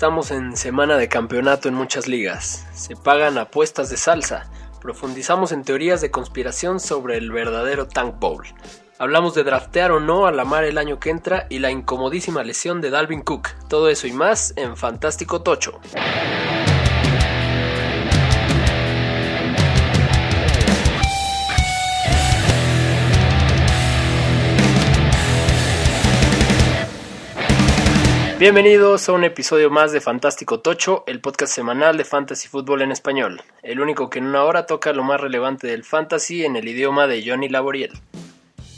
Estamos en semana de campeonato en muchas ligas. Se pagan apuestas de salsa. Profundizamos en teorías de conspiración sobre el verdadero Tank Bowl. Hablamos de draftear o no a la mar el año que entra y la incomodísima lesión de Dalvin Cook. Todo eso y más en Fantástico Tocho. Bienvenidos a un episodio más de Fantástico Tocho, el podcast semanal de Fantasy Fútbol en español, el único que en una hora toca lo más relevante del fantasy en el idioma de Johnny Laboriel.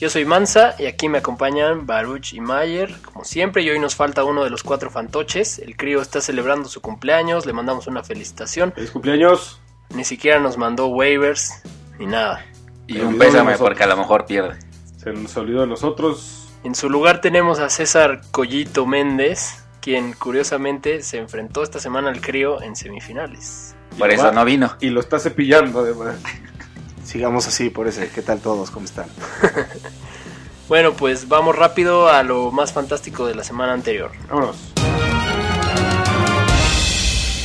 Yo soy Mansa y aquí me acompañan Baruch y Mayer, como siempre, y hoy nos falta uno de los cuatro fantoches. El crío está celebrando su cumpleaños, le mandamos una felicitación. ¡Feliz cumpleaños! Ni siquiera nos mandó waivers ni nada. Y un pésame porque a lo mejor pierde. Se nos olvidó de nosotros. En su lugar tenemos a César Collito Méndez, quien curiosamente se enfrentó esta semana al crío en semifinales. Por eso va- no vino. Y lo está cepillando además. Sigamos así, por ese. ¿Qué tal todos? ¿Cómo están? Bueno, pues vamos rápido a lo más fantástico de la semana anterior. Vámonos.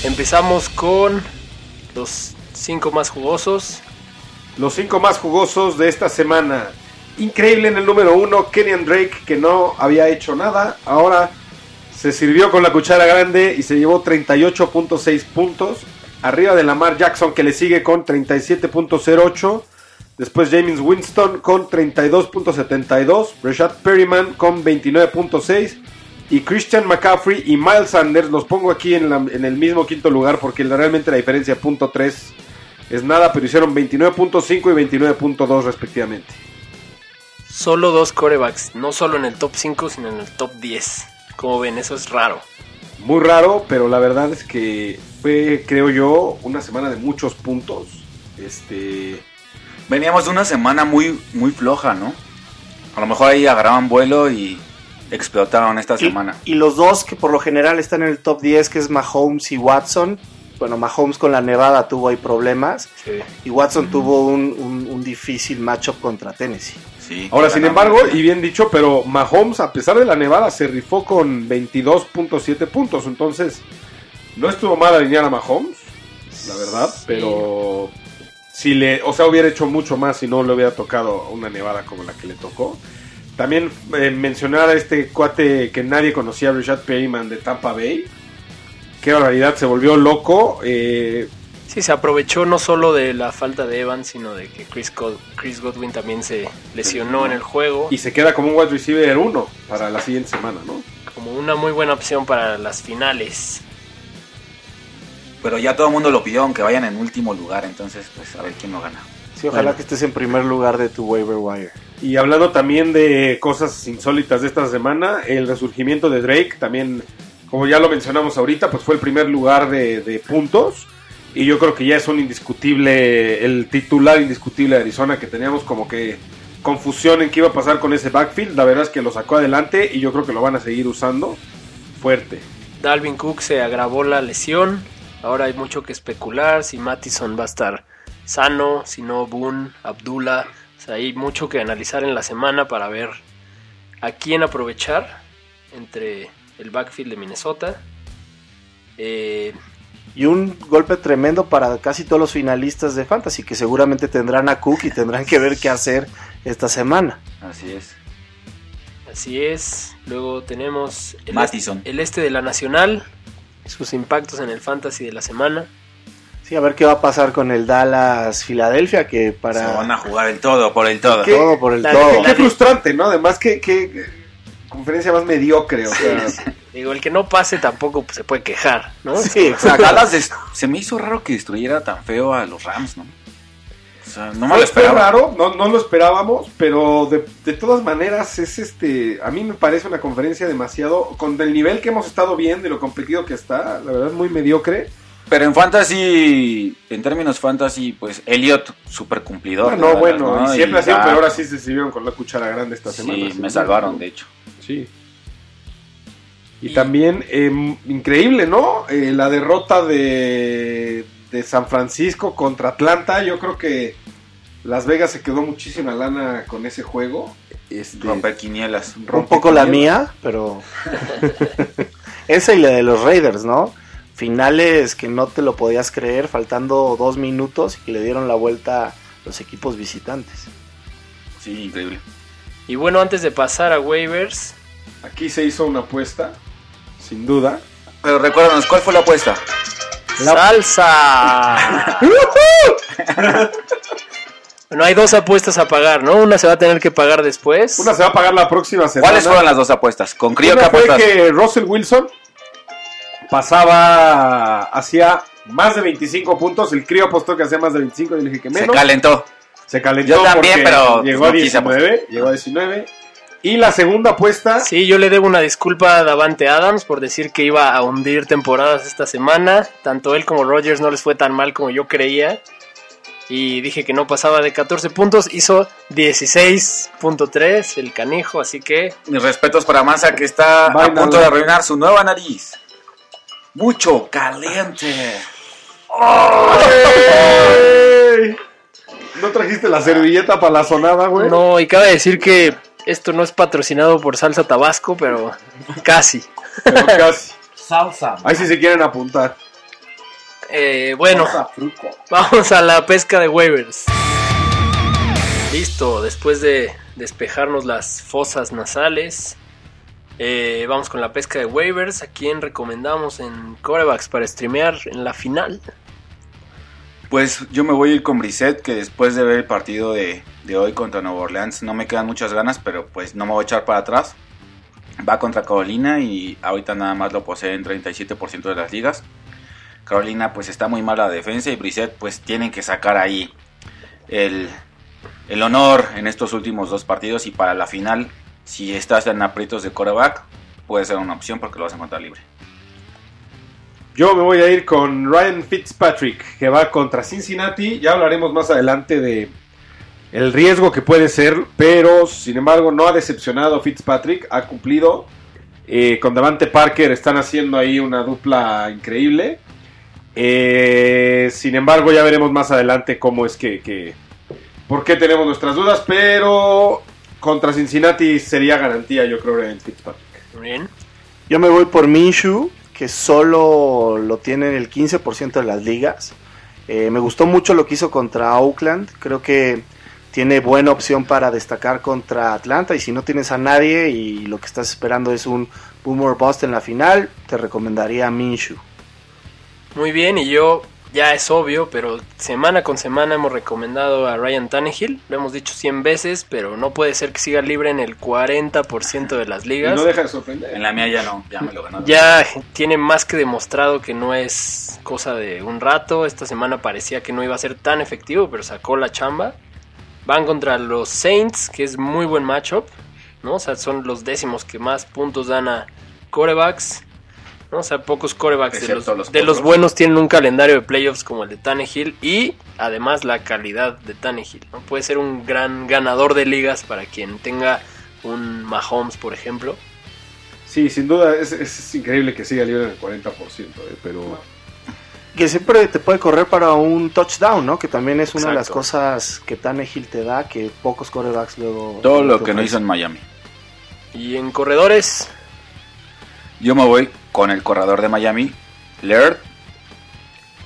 Empezamos con los cinco más jugosos. Los cinco más jugosos de esta semana. Increíble en el número uno, Kenyan Drake, que no había hecho nada. Ahora se sirvió con la cuchara grande y se llevó 38.6 puntos. Arriba de Lamar Jackson, que le sigue con 37.08. Después James Winston con 32.72. Rashad Perryman con 29.6. Y Christian McCaffrey y Miles Sanders los pongo aquí en, el mismo quinto lugar porque realmente la diferencia punto .3 es nada, pero hicieron 29.5 y 29.2 respectivamente. Solo dos corebacks, no solo en el top 5, sino en el top 10. Como ven, eso es raro. Muy raro, pero la verdad es que fue, creo yo, una semana de muchos puntos. Este, Veníamos de una semana muy, muy floja, ¿no? A lo mejor ahí agarraban vuelo y explotaron esta Y, semana. y los dos que por lo general están en el top 10, que es Mahomes y Watson. Bueno, Mahomes con la nevada tuvo ahí problemas. Y Watson tuvo un, un- un difícil matchup contra Tennessee. Sí, ahora, sin embargo, y bien dicho, pero Mahomes, a pesar de la nevada, se rifó con 22.7 puntos. Entonces, no estuvo mal alinear a Mahomes, la verdad, Sí. pero si le, o sea, hubiera hecho mucho más si no le hubiera tocado una nevada como la que le tocó. También eh, mencionar a este cuate que nadie conocía, Richard Perryman de Tampa Bay. Qué barbaridad, se volvió loco. eh, Sí, se aprovechó no solo de la falta de Evans, sino de que Chris, God- Chris Godwin también se lesionó en el juego. y se queda como un wide receiver 1 para la siguiente semana, ¿no? Como una muy buena opción para las finales. Pero ya todo el mundo lo pidió, aunque vayan en último lugar. Entonces, pues a ver quién lo gana. Sí, ojalá Bueno. que estés en primer lugar de tu waiver wire. Y hablando también de cosas insólitas de esta semana, el resurgimiento de Drake también, como ya lo mencionamos ahorita, pues fue el primer lugar de, de puntos. Y yo creo que ya es un indiscutible, el titular indiscutible de Arizona, que teníamos como que confusión en qué iba a pasar con ese backfield. La verdad es que lo sacó adelante y yo creo que lo van a seguir usando fuerte. Dalvin Cook se agravó la lesión. Ahora hay mucho que especular si Mattison va a estar sano, si no Boone, Abdullah. O sea, hay mucho que analizar en la semana para ver a quién aprovechar entre el backfield de Minnesota. Eh, Y un golpe tremendo para casi todos los finalistas de Fantasy, que seguramente tendrán a Cook y tendrán que ver qué hacer esta semana. Así es. así es. Luego tenemos el, Mattison. el este de la Nacional, sus impactos en el fantasy de la semana. Sí, a ver qué va a pasar con el Dallas Filadelfia, que para Se van a jugar el todo por el todo. ¿Qué? todo por el La- todo. Qué frustrante, ¿no? Además, que, que conferencia más mediocre. O sea, Digo, el que no pase tampoco pues, se puede quejar, ¿no? Sí, exacto. Dallas se me hizo raro que destruyera tan feo a los Rams, ¿no? O sea, no me Fue- lo fue esperaba. raro, no, no lo esperábamos, pero de, de todas maneras es este, a mí me parece una conferencia demasiado, con el nivel que hemos estado viendo y lo competido que está, la verdad es muy mediocre. Pero en fantasy, en términos fantasy, pues Elliot, super cumplidor. Ah, de no, bueno, ¿no? y siempre Y ha sido, ya- pero ahora sí se sirvieron con la cuchara grande esta Sí, semana. me salvaron, de hecho. Sí. Y, Y- también, eh, increíble, ¿no? Eh, la derrota de, de San Francisco contra Atlanta, yo creo que Las Vegas se quedó muchísima lana con ese juego. Este, Romper quinielas. Un poco la mía, pero Esa y la de los Raiders, ¿no? Finales que no te lo podías creer, faltando dos minutos y que le dieron la vuelta los equipos visitantes. Sí, increíble. Y bueno, antes de pasar a waivers, Aquí se hizo una apuesta, sin duda. Pero recuérdanos, ¿cuál fue la apuesta? ¡Salsa! bueno, hay dos apuestas a pagar, ¿no? Una se va a tener que pagar después. Una se va a pagar la próxima semana. ¿Cuáles fueron las dos apuestas? Con Crío Una fue Capotas. que Russell Wilson pasaba hacia más de 25 puntos. El crío apostó que hacía más de 25. Yo le dije que Se menos. calentó. Se calentó Yo también, pero llegó a no quise 19. Llegó a 19. Y la segunda apuesta. Sí, yo le debo una disculpa a Davante Adams por decir que iba a hundir temporadas esta semana. Tanto él como Rogers no les fue tan mal como yo creía. Y dije que no pasaba de 14 puntos. Hizo 16.3 el canijo, así que Mis respetos para Mansa que está a punto de arruinar su nueva nariz. Mucho caliente. ¿No trajiste la servilleta para la sonada, güey? no, y cabe decir que esto no es patrocinado por Salsa Tabasco, pero casi. Pero casi. Salsa. Ahí sí se quieren apuntar. Eh, bueno, Salsa fruco. vamos a la pesca de waivers. Listo, después de despejarnos las fosas nasales, eh, vamos con la pesca de waivers. ¿A quién recomendamos en corebacks para streamear en la final? Pues yo me voy a ir con Brissett, que después de ver el partido de, de hoy contra Nueva Orleans no me quedan muchas ganas, pero pues no me voy a echar para atrás. Va contra Carolina y ahorita nada más lo posee en 37% de las ligas. Carolina pues está muy mala la defensa y Brissett pues tienen que sacar ahí el, el honor en estos últimos dos partidos y para la final, si estás en aprietos de coreback, puede ser una opción porque lo vas a encontrar libre. Yo me voy a ir con Ryan Fitzpatrick, que va contra Cincinnati. Ya hablaremos más adelante de el riesgo que puede ser, pero sin embargo no ha decepcionado Fitzpatrick, ha cumplido. Eh, con Davante Parker están haciendo ahí una dupla increíble. Eh, sin embargo, ya veremos más adelante cómo es que, que- por qué tenemos nuestras dudas, pero contra Cincinnati sería garantía, yo creo, Ryan Fitzpatrick. Muy bien. Yo me voy por Minshew, que solo lo tiene en el 15% de las ligas. Eh, me gustó mucho lo que hizo contra Oakland. Creo que tiene buena opción para destacar contra Atlanta. Y si no tienes a nadie y lo que estás esperando es un Boomer Bust en la final, te recomendaría Minshew. Muy bien, y yo ya es obvio, pero semana con semana hemos recomendado a Ryan Tannehill. Lo hemos dicho 100 veces, pero no puede ser que siga libre en el 40% de las Y ligas. no deja de sorprender. En la mía ya no, ya me lo ganaron. Ya tiene más que demostrado que no es cosa de un rato. Esta semana parecía que no iba a ser tan efectivo, pero sacó la chamba. Van contra los Saints, que es muy buen matchup. ¿no? O sea, son los décimos que más puntos dan a corebacks. ¿No? O sea, pocos corebacks de los, Excepto los de los potros. buenos tienen un calendario de playoffs como el de Tannehill y además la calidad de Tannehill. ¿no? Puede ser un gran ganador de ligas para quien tenga un Mahomes, por ejemplo. Sí, sin duda es, es- es increíble que siga libre en el 40%, eh, pero Que siempre te puede correr para un touchdown, ¿no? Que también es una de las cosas que Tannehill te da, que pocos corebacks luego... Todo lo que no hizo en Miami. Y en corredores, Yo me voy con el corredor de Miami, Laird.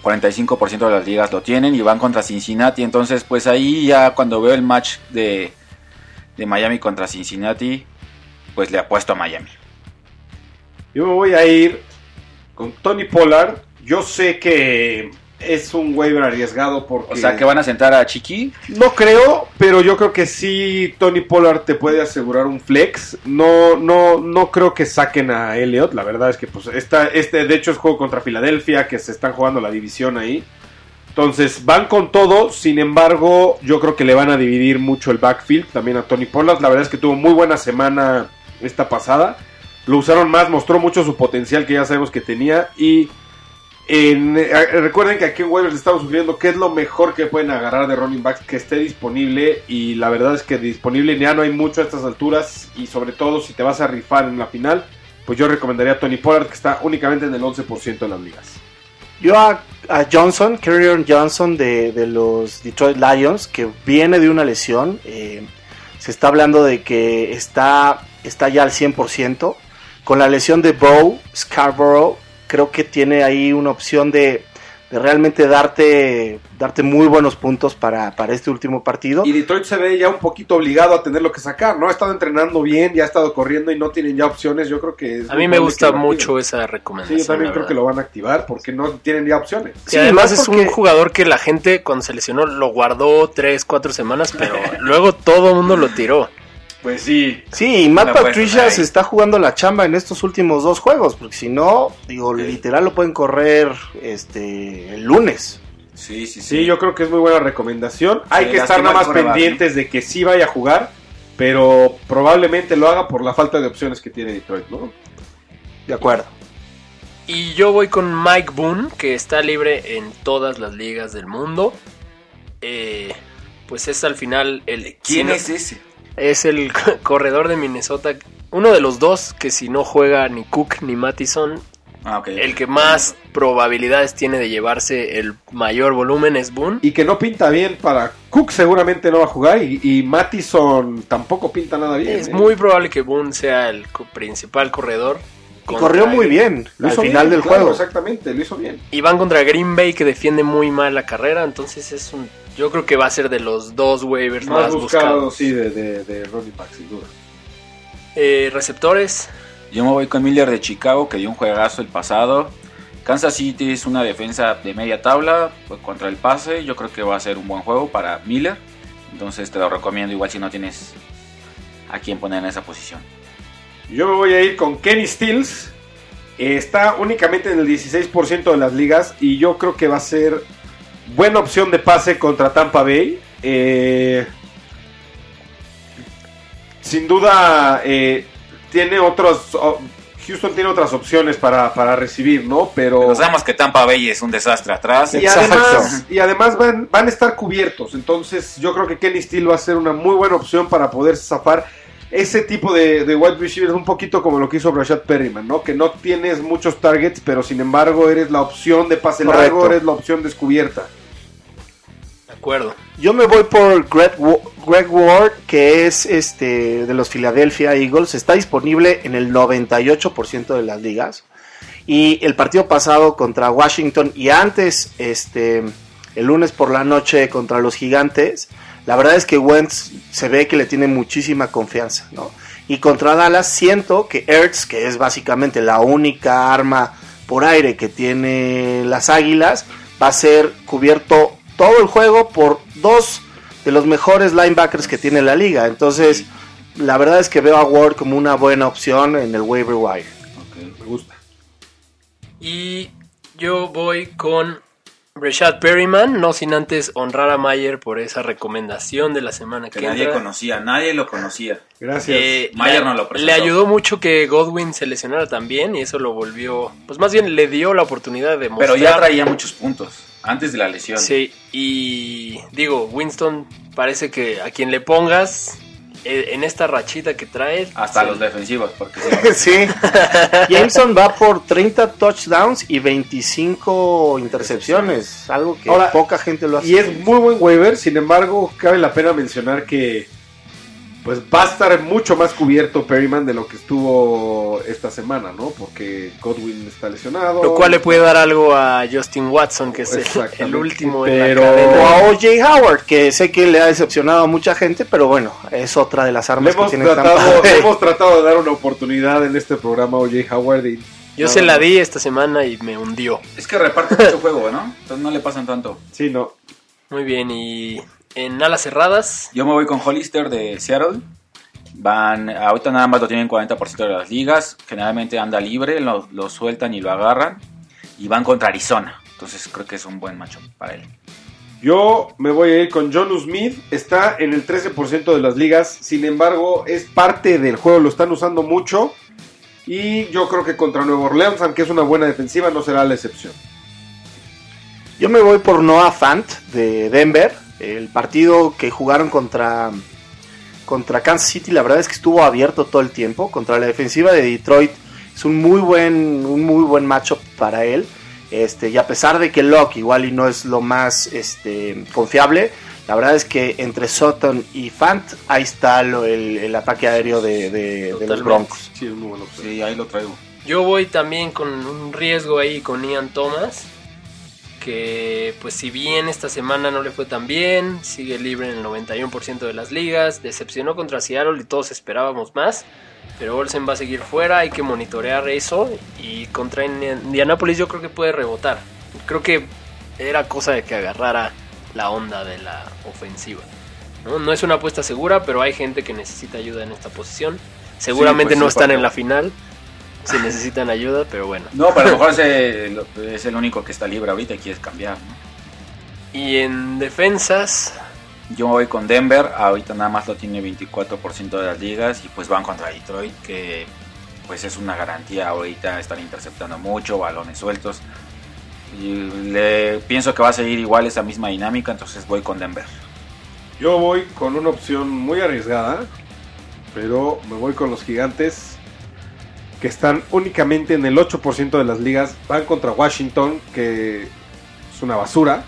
45% de las ligas lo tienen y van contra Cincinnati. Entonces, pues ahí ya cuando veo el match de, de Miami contra Cincinnati, pues le apuesto a Miami. yo me voy a ir con Tony Pollard. Yo sé que es un waiver arriesgado porque O sea, que van a sentar a Chiqui. no creo, pero yo creo que sí Tony Pollard te puede asegurar un flex. No no no creo que saquen a Elliot, la verdad es que pues esta este de hecho es juego contra Filadelfia que se están jugando la división ahí. Entonces van con todo, sin embargo, yo creo que le van a dividir mucho el backfield también a Tony Pollard. La verdad es que tuvo muy buena semana esta pasada. Lo usaron más, mostró mucho su potencial que ya sabemos que tenía. Y eh, recuerden que aquí en Waivers estamos sugiriendo qué es lo mejor que pueden agarrar de running backs que esté disponible. Y la verdad es que disponible ya no hay mucho a estas alturas. Y sobre todo si te vas a rifar en la final, pues yo recomendaría a Tony Pollard que está únicamente en el 11% de las ligas. Yo a, Johnson, Kerryon Johnson de, de los Detroit Lions, que viene de una lesión, eh, se está hablando de que está, está ya al 100%. con la lesión de Bow, Scarborough, creo que tiene ahí una opción de, de realmente darte, darte muy buenos puntos para, para este último partido. Y Detroit se ve ya un poquito obligado a tener lo que sacar, ¿no? Ha estado entrenando bien, ya ha estado corriendo y no tienen ya opciones. Yo creo que... es A mí me gusta mucho esa Sí, recomendación. yo también creo que lo van a activar porque no tienen ya opciones. Y Sí, además más es un jugador que la gente cuando se lesionó lo guardó tres, cuatro semanas, pero luego todo el mundo lo tiró. Pues sí. Sí, y Matt puede Patricia se está jugando la chamba en estos últimos dos juegos, porque si no, digo, literal lo pueden correr este el lunes. Sí, sí, sí. Sí, yo creo que es muy buena recomendación. Hay Sí, que estar nada más pendientes de que sí vaya a jugar, pero probablemente lo haga por la falta de opciones que tiene Detroit, ¿no? De acuerdo. Y yo voy con Mike Boone, que está libre en todas las ligas del mundo. Eh, pues es al final el... ¿Quién es ese? Es el corredor de Minnesota. Uno de los dos que si no juega ni Cook ni Mattison, Ah, el que más probabilidades tiene de llevarse el mayor volumen es Boone. Y que no pinta bien para Cook, seguramente no va a jugar. Y, y Mattison tampoco pinta nada bien. Es ¿eh? muy probable que Boone sea el principal corredor. Y corrió muy bien Lo al hizo final bien, del claro, juego. Exactamente, lo hizo bien. Y van contra Green Bay que defiende muy mal la carrera. Entonces es un... Yo creo que va a ser de los dos waivers más, Más buscado, buscados. sí, de, de, de running back, sin duda. Eh, receptores. Yo me voy con Miller de Chicago, que dio un juegazo el pasado. Kansas City es una defensa de media tabla pues, contra el pase. Yo creo que va a ser un buen juego para Miller. Entonces te lo recomiendo igual si no tienes a quién poner en esa posición. Yo me voy a ir con Kenny Stills. Eh, Está únicamente en el 16% de las ligas y yo creo que va a ser buena opción de pase contra Tampa Bay. Eh, sin duda eh, tiene otros... oh, Houston tiene otras opciones para, para recibir, ¿no? Pero... Pero sabemos que Tampa Bay es un desastre atrás. Y Exacto. además, y además van, van a estar cubiertos. Entonces, yo creo que Kenny Steele va a ser una muy buena opción para poder zafar ese tipo de, de wide receivers, un poquito como lo que hizo Rashad Perryman, ¿no? Que no tienes muchos targets, pero sin embargo eres la opción de pase Correcto. largo, eres la opción descubierta. Yo me voy por Greg, Greg Ward, que es este de los Philadelphia Eagles. Está disponible en el 98% de las ligas. Y el partido pasado contra Washington y antes, este, el lunes por la noche contra los Gigantes, la verdad es que Wentz se ve que le tiene muchísima confianza, ¿no? Y contra Dallas siento que Ertz, que es básicamente la única arma por aire que tiene las Águilas, va a ser cubierto todo el juego por dos de los mejores linebackers que tiene la liga. Entonces, la verdad es que veo a Ward como una buena opción en el waiver wire. Ok. Me gusta. Y yo voy con Rashad Perryman, no sin antes honrar a Mayer por esa recomendación de la semana que, Que nadie entra. conocía, nadie lo conocía. Gracias. Eh, Mayer no lo presentó. le ayudó mucho que Godwin se lesionara también y eso lo volvió, pues más bien le dio la oportunidad de mostrar. Pero ya traía muchos puntos antes de la lesión. Sí, y digo, Winston parece que a quien le pongas eh, en esta rachita que trae, Hasta sí, los defensivos, porque Sí. Jameson va por 30 touchdowns y 25 intercepciones, algo que Ahora, poca gente lo hace. Y es muy buen waiver, sin embargo, cabe la pena mencionar que pues va a estar mucho más cubierto Perryman de lo que estuvo esta semana, ¿no? Porque Godwin está lesionado. lo cual le puede dar algo a Justin Watson, que es el, último en la O a OJ Howard, que sé que le ha decepcionado a mucha gente, pero bueno, es otra de las Le armas que hemos, tiene tratado, le hemos tratado de dar una oportunidad en este programa a O.J. Howard. y Yo no, se la di esta semana y me hundió. Es que reparte mucho juego, ¿no? Entonces no le pasan tanto. Sí, no. Muy bien, y en alas cerradas, Yo me voy con Hollister de Seattle. Van, ahorita nada más lo tienen 40% de las ligas. Generalmente anda libre, lo, lo sueltan y lo agarran. Y van contra Arizona. Entonces creo que es un buen macho para él. Yo me voy a ir con John Smith. Está en el 13% de las ligas. Sin embargo, es parte del juego. Lo están usando mucho. Y yo creo que contra Nueva Orleans, aunque es una buena defensiva, no será la excepción. Yo me voy por Noah Fant de Denver. El partido que jugaron contra, contra Kansas City, la verdad es que estuvo abierto todo el tiempo. Contra la defensiva de Detroit es un muy buen, un muy buen matchup para él. Este, y a pesar de que Locke igual y no es lo más este, confiable, la verdad es que entre Sutton y Fant, ahí está lo- el, el ataque aéreo de, de- de los. Broncos. Sí, es muy. Sí, ahí lo traigo. Yo voy también con un riesgo ahí con Ian Thomas. Que pues si bien esta semana no le fue tan bien, sigue libre en el 91% de las ligas, decepcionó contra Seattle y todos esperábamos más, pero Olsen va a seguir fuera, hay que monitorear eso y contra Indi- Indianapolis yo creo que puede rebotar. Creo que era cosa de que agarrara la onda de la ofensiva. ¿no? No es una apuesta segura, pero hay gente que necesita ayuda en esta posición. Seguramente pues no sí, están en la final si necesitan ayuda, pero bueno. No, pero a lo mejor es el, es el único que está libre ahorita y quieres cambiar, ¿no? Y en defensas, Yo voy con Denver, ahorita nada más lo tiene 24% de las ligas y pues van contra Detroit, que pues es una garantía ahorita, están interceptando mucho, balones sueltos. Y le pienso que va a seguir igual esa misma dinámica, entonces voy con Denver. Yo voy con una opción muy arriesgada, pero me voy con los gigantes que están únicamente en el 8% de las ligas. Van contra Washington, que es una basura.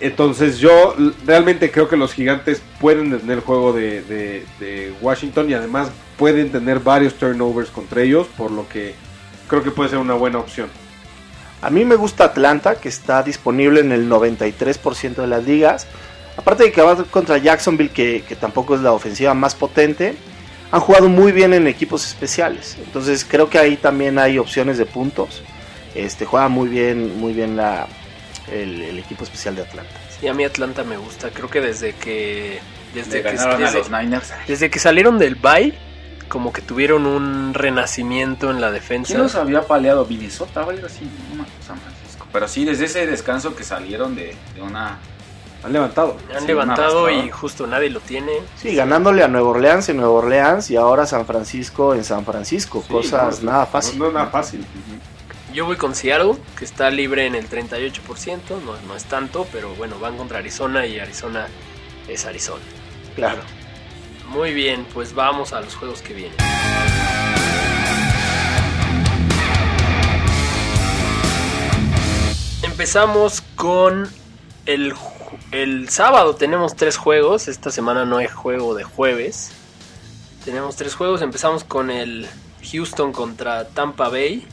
Entonces yo realmente creo que los gigantes pueden detener el juego de, Washington y además pueden tener varios turnovers contra ellos, por lo que creo que puede ser una buena opción. A mí me gusta Atlanta, que está disponible en el 93% de las ligas. Aparte de que va contra Jacksonville, que tampoco es la ofensiva más potente, han jugado muy bien en equipos especiales. Entonces creo que ahí también hay opciones de puntos. Este juega muy bien, muy bien la, el, el equipo especial de Atlanta. sí, a mí Atlanta me gusta. Creo que desde que desde Le que, ganaron a desde- los Niners. desde que salieron del bye, como que tuvieron un renacimiento en la defensa. ¿Quién los había paleado? Minnesota o algo así, no San Francisco. Pero sí, desde ese descanso que salieron de, de una... Han levantado. Han Sí, levantado y justo nadie lo tiene. Sí, ganándole a Nueva Orleans en Nueva Orleans y ahora San Francisco en San Francisco. Sí, Cosas no, nada fácil. No, nada fácil. Yo voy con Seattle, que está libre en el 38%, no, no es tanto, pero bueno, van contra Arizona y Arizona es Arizona. Claro. Muy bien, pues vamos a los juegos que vienen. Empezamos con el, el sábado. Tenemos tres juegos. Esta semana no hay juego de jueves. Tenemos tres juegos. Empezamos con el Houston contra Tampa Bay.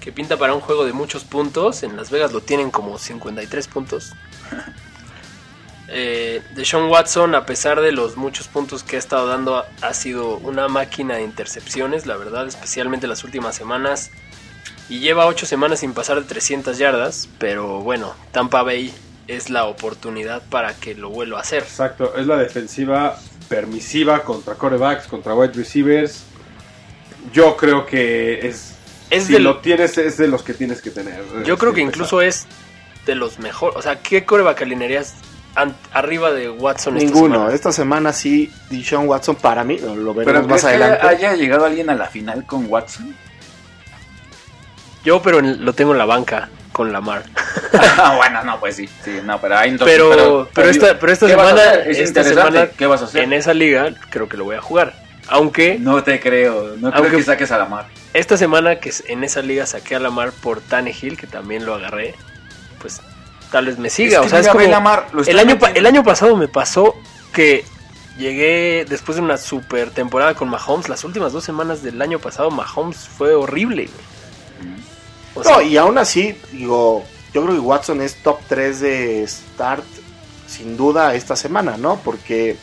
Que pinta para un juego de muchos puntos. En Las Vegas lo tienen como 53 puntos. Eh, Deshaun Watson, a pesar de los muchos puntos que ha estado dando, ha sido una máquina de intercepciones, la verdad, especialmente las últimas semanas. Y lleva 8 semanas sin pasar de 300 yardas, pero bueno, Tampa Bay es la oportunidad para que lo vuelva a hacer. Exacto, es la defensiva permisiva contra corebacks, contra wide receivers. Yo creo que es. Es si del- lo tienes, es de los que tienes que tener. Yo creo que incluso es de los mejores. O sea, ¿qué coreback alinearías arriba de Watson esta Ninguno. semana? Esta semana sí, Deshaun Watson para mí, lo veremos Pero más ¿crees que adelante. haya llegado alguien a la final con Watson? Yo, pero en- lo tengo en la banca con Lamar. Ah, bueno, no, pues sí, sí, no, pero ahí entonces- pero, pero, esta, pero esta ¿qué vas a semana? Es esta semana ¿qué vas a hacer? en esa liga creo que lo voy a jugar. Aunque No te creo, no creo que saques a la mar. esta semana que en esa liga saqué a Lamar por Tannehill, que también lo agarré, pues tal vez me siga. Es que o sea, es como Lamar, el año, el año pasado me pasó que llegué después de una super temporada con Mahomes. Las últimas dos semanas del año pasado Mahomes fue horrible. güey. O sea, No, y aún así, digo, yo creo que Watson es top 3 de start sin duda esta semana, ¿no? Porque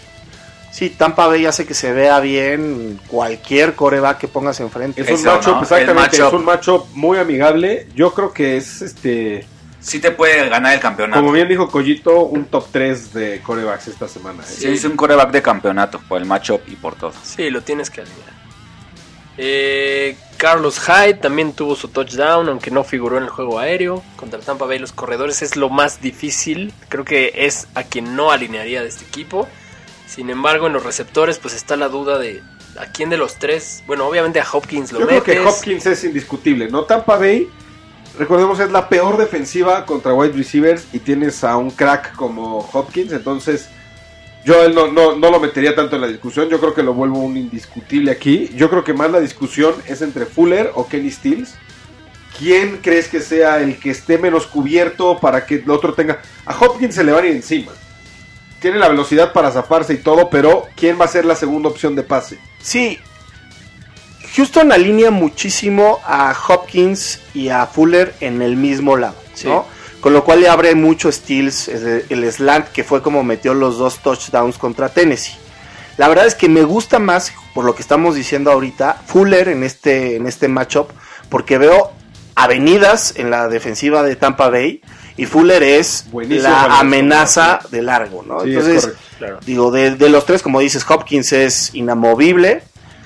sí, Tampa Bay hace que se vea bien cualquier coreback que pongas enfrente. Es un Eso, matchup, ¿no? exactamente, matchup. es un matchup muy amigable. Yo creo que es este, Sí te puede ganar el campeonato. como bien dijo Collito, un top 3 de corebacks esta semana. ¿eh? Sí, es un coreback de campeonato por el matchup y por todo. Sí, lo tienes que alinear. Eh, Carlos Hyde también tuvo su touchdown, aunque no figuró en el juego aéreo. Contra Tampa Bay los corredores es lo más difícil. Creo que es a quien no alinearía de este equipo. Sin embargo, en los receptores pues está la duda de a quién de los tres. Bueno, obviamente a Hopkins lo Yo creo metes. que Hopkins es indiscutible, ¿no? Tampa Bay, recordemos, es la peor defensiva contra wide receivers y tienes a un crack como Hopkins, entonces yo él no, no, no lo metería tanto en la discusión, yo creo que lo vuelvo un indiscutible aquí. Yo creo que más la discusión es entre Fuller o Kenny Stills. ¿Quién crees que sea el que esté menos cubierto para que el otro tenga... A Hopkins se le van a ir encima. tiene la velocidad para zafarse y todo, pero ¿quién va a ser la segunda opción de pase? Sí. Houston alinea muchísimo a Hopkins y a Fuller en el mismo lado, Sí. Con lo cual le abre mucho steals el, slant que fue como metió los dos touchdowns contra Tennessee. La verdad es que me gusta más, por lo que estamos diciendo ahorita, Fuller en este, en este matchup, porque veo avenidas en la defensiva de Tampa Bay y Fuller es Buenísimo la amenaza de largo, ¿no? Sí, Entonces, correcto. Claro. Digo, de, de los tres, como dices, Hopkins es inamovible.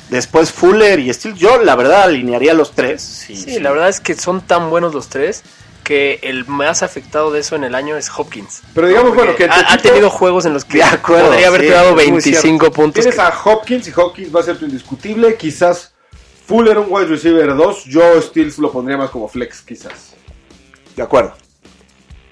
Después Fuller y Steele. Yo, la verdad, alinearía los tres. Sí, Sí, la verdad es que son tan buenos los tres que el más afectado de eso en el año es Hopkins. Pero digamos, bueno, que ha, tenido juegos en los que acuerdo, podría haberte sí, dado es muy 25 puntos. Tienes a Hopkins y Hopkins va a ser tu indiscutible. Quizás Fuller un wide receiver 2. Yo Stills lo pondría más como flex, quizás. De acuerdo.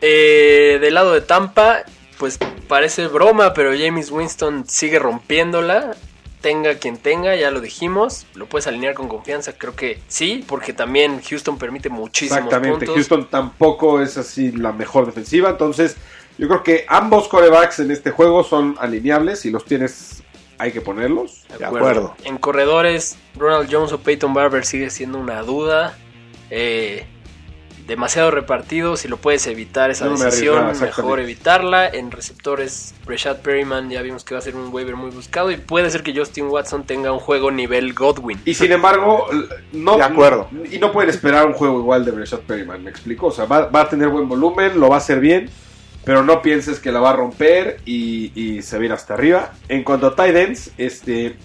Eh, del lado de Tampa, pues parece broma, pero James Winston sigue rompiéndola. Tenga quien tenga, ya lo dijimos. Lo puedes alinear con confianza, creo que sí, porque también Houston permite muchísimos Exactamente. puntos. Houston tampoco es así la mejor defensiva. Entonces, yo creo que ambos corebacks en este juego son alineables. Si los tienes, hay que ponerlos. De acuerdo. En corredores, Ronald Jones o Peyton Barber sigue siendo una duda. Eh, demasiado repartido. Si lo puedes evitar esa no decisión, mejor evitarla. En receptores, Rashad Perryman ya vimos que va a ser un waiver muy buscado. Y puede ser que Justin Watson tenga un juego nivel Godwin. Y sin embargo, no, De acuerdo. Y no pueden esperar un juego igual de Rashad Perryman, me explico. O sea, va, va a tener buen volumen, lo va a hacer bien, pero no pienses que la va a romper y, y se va a ir hasta arriba. En cuanto a tight ends, este,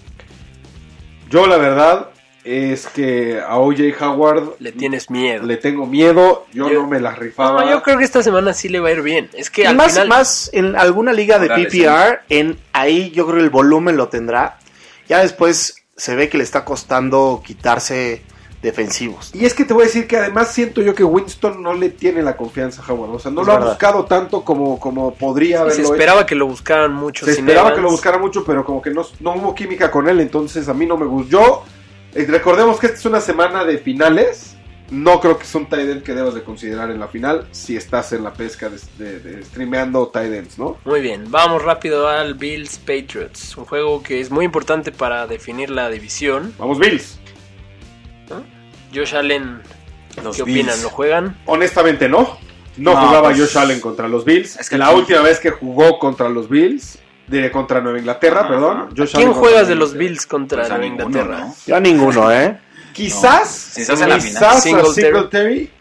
yo la verdad es que a OJ Howard Le tienes miedo. le tengo miedo, yo, Yo- no me la rifaba. No, yo creo que esta semana sí le va a ir bien. Es que Y al más, final. más en alguna liga de Dale, PPR, en ahí yo creo el volumen lo tendrá. Ya después se ve que le está costando quitarse defensivos. Y es que te voy a decir que además siento yo que Winston no le tiene la confianza a Howard. O sea, no Es lo ha buscado tanto como, como podría se haberlo hecho. esperaba que lo buscaran mucho. Se sin esperaba Evans. que lo buscara mucho, pero como que no, no hubo química con él, entonces a mí no me gustó. Yo, recordemos que esta es una semana de finales. No creo que es un tight end que debas de considerar en la final si estás en la pesca de, de- de streameando tight ends, ¿no? Muy bien, vamos rápido al Bills Patriots. Un juego que es muy importante para definir la división. Vamos, Bills. Josh Allen, Los ¿qué Bills. opinan? ¿Lo juegan? Honestamente no. No, No, jugaba pues, Josh Allen contra los Bills. es que la última vez que jugó contra los Bills, de, contra Nueva Inglaterra, perdón. Josh ¿Quién Allen juegas de los. Bills contra Pues Nueva ninguno, Inglaterra? ¿no? Yo a ninguno, ¿eh? Quizás, en la quizás final. a Singletary. Singletary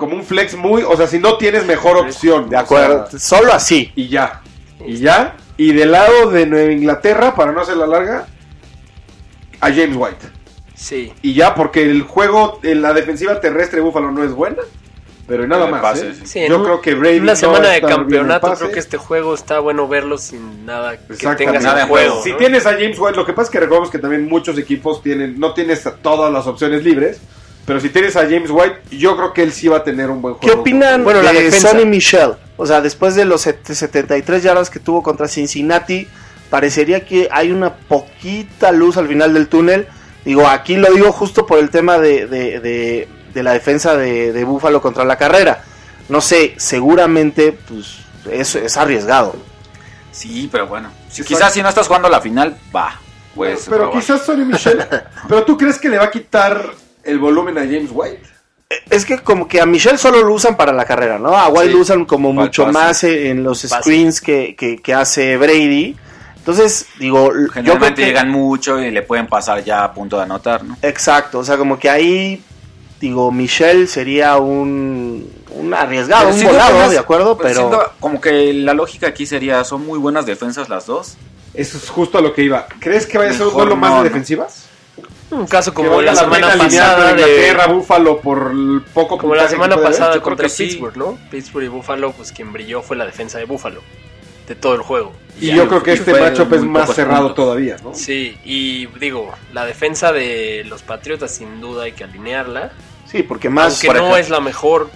como un flex muy, o sea, si no tienes mejor opción. De o acuerdo. sea, Solo así. y ya. Y ya. Y del lado de Nueva Inglaterra, para no hacer la larga, a James White. Sí. Y ya, porque el juego en la defensiva terrestre de Buffalo no es buena. Pero nada más. pase, ¿eh? sí. Sí, en Yo un- creo que Brady. Una semana de campeonato, creo que este juego está bueno verlo sin nada que tengas Nada en juego. Si tienes a James White, lo que pasa es que recordemos que también muchos equipos tienen, no tienes todas las opciones libres. Pero si tienes a James White, yo creo que él sí va a tener un buen ¿Qué juego. opinan Bueno, la de defensa. Sonny Michel? O sea, después de los set- 73 yardas que tuvo contra Cincinnati, parecería que hay una poquita luz al final del túnel. Digo, aquí lo digo justo por el tema de, de- de- de la defensa de, de Buffalo contra la carrera. No sé, seguramente pues eso es arriesgado. Sí, pero bueno. Si, quizás si no estás jugando la final, va. Pues, pero quizás Sonny Michel. pero tú crees que le va a quitar el volumen a James White? Es que como que a Michelle solo lo usan para la carrera, ¿no? A White Sí, lo usan como mucho pase. más eh, en los Pase. screens que, que- que hace Brady. Entonces, digo, yo creo Generalmente que... llegan mucho y le pueden pasar ya a punto de anotar, ¿no? Exacto, o sea, como que ahí, digo, Michelle sería un, un arriesgado, Pero un volado, de acuerdo, pues pero... como que la lógica aquí sería, son muy buenas defensas las dos. Eso es justo a lo que iba. ¿Crees que vaya a ser un duelo más no, de defensivas? Un caso como la semana pasada a de, Inglaterra, Búfalo por poco como la semana pasada Yo contra. Pittsburgh, ¿no? Pittsburgh y Buffalo, pues quien brilló fue la defensa de Buffalo de todo el juego. Y Ya, yo creo que este matchup es más cerrado puntos. todavía, ¿no? Sí, y digo, la defensa de los Patriotas sin duda hay que alinearla. Sí, porque más... Aunque por no ejemplo. es la mejor,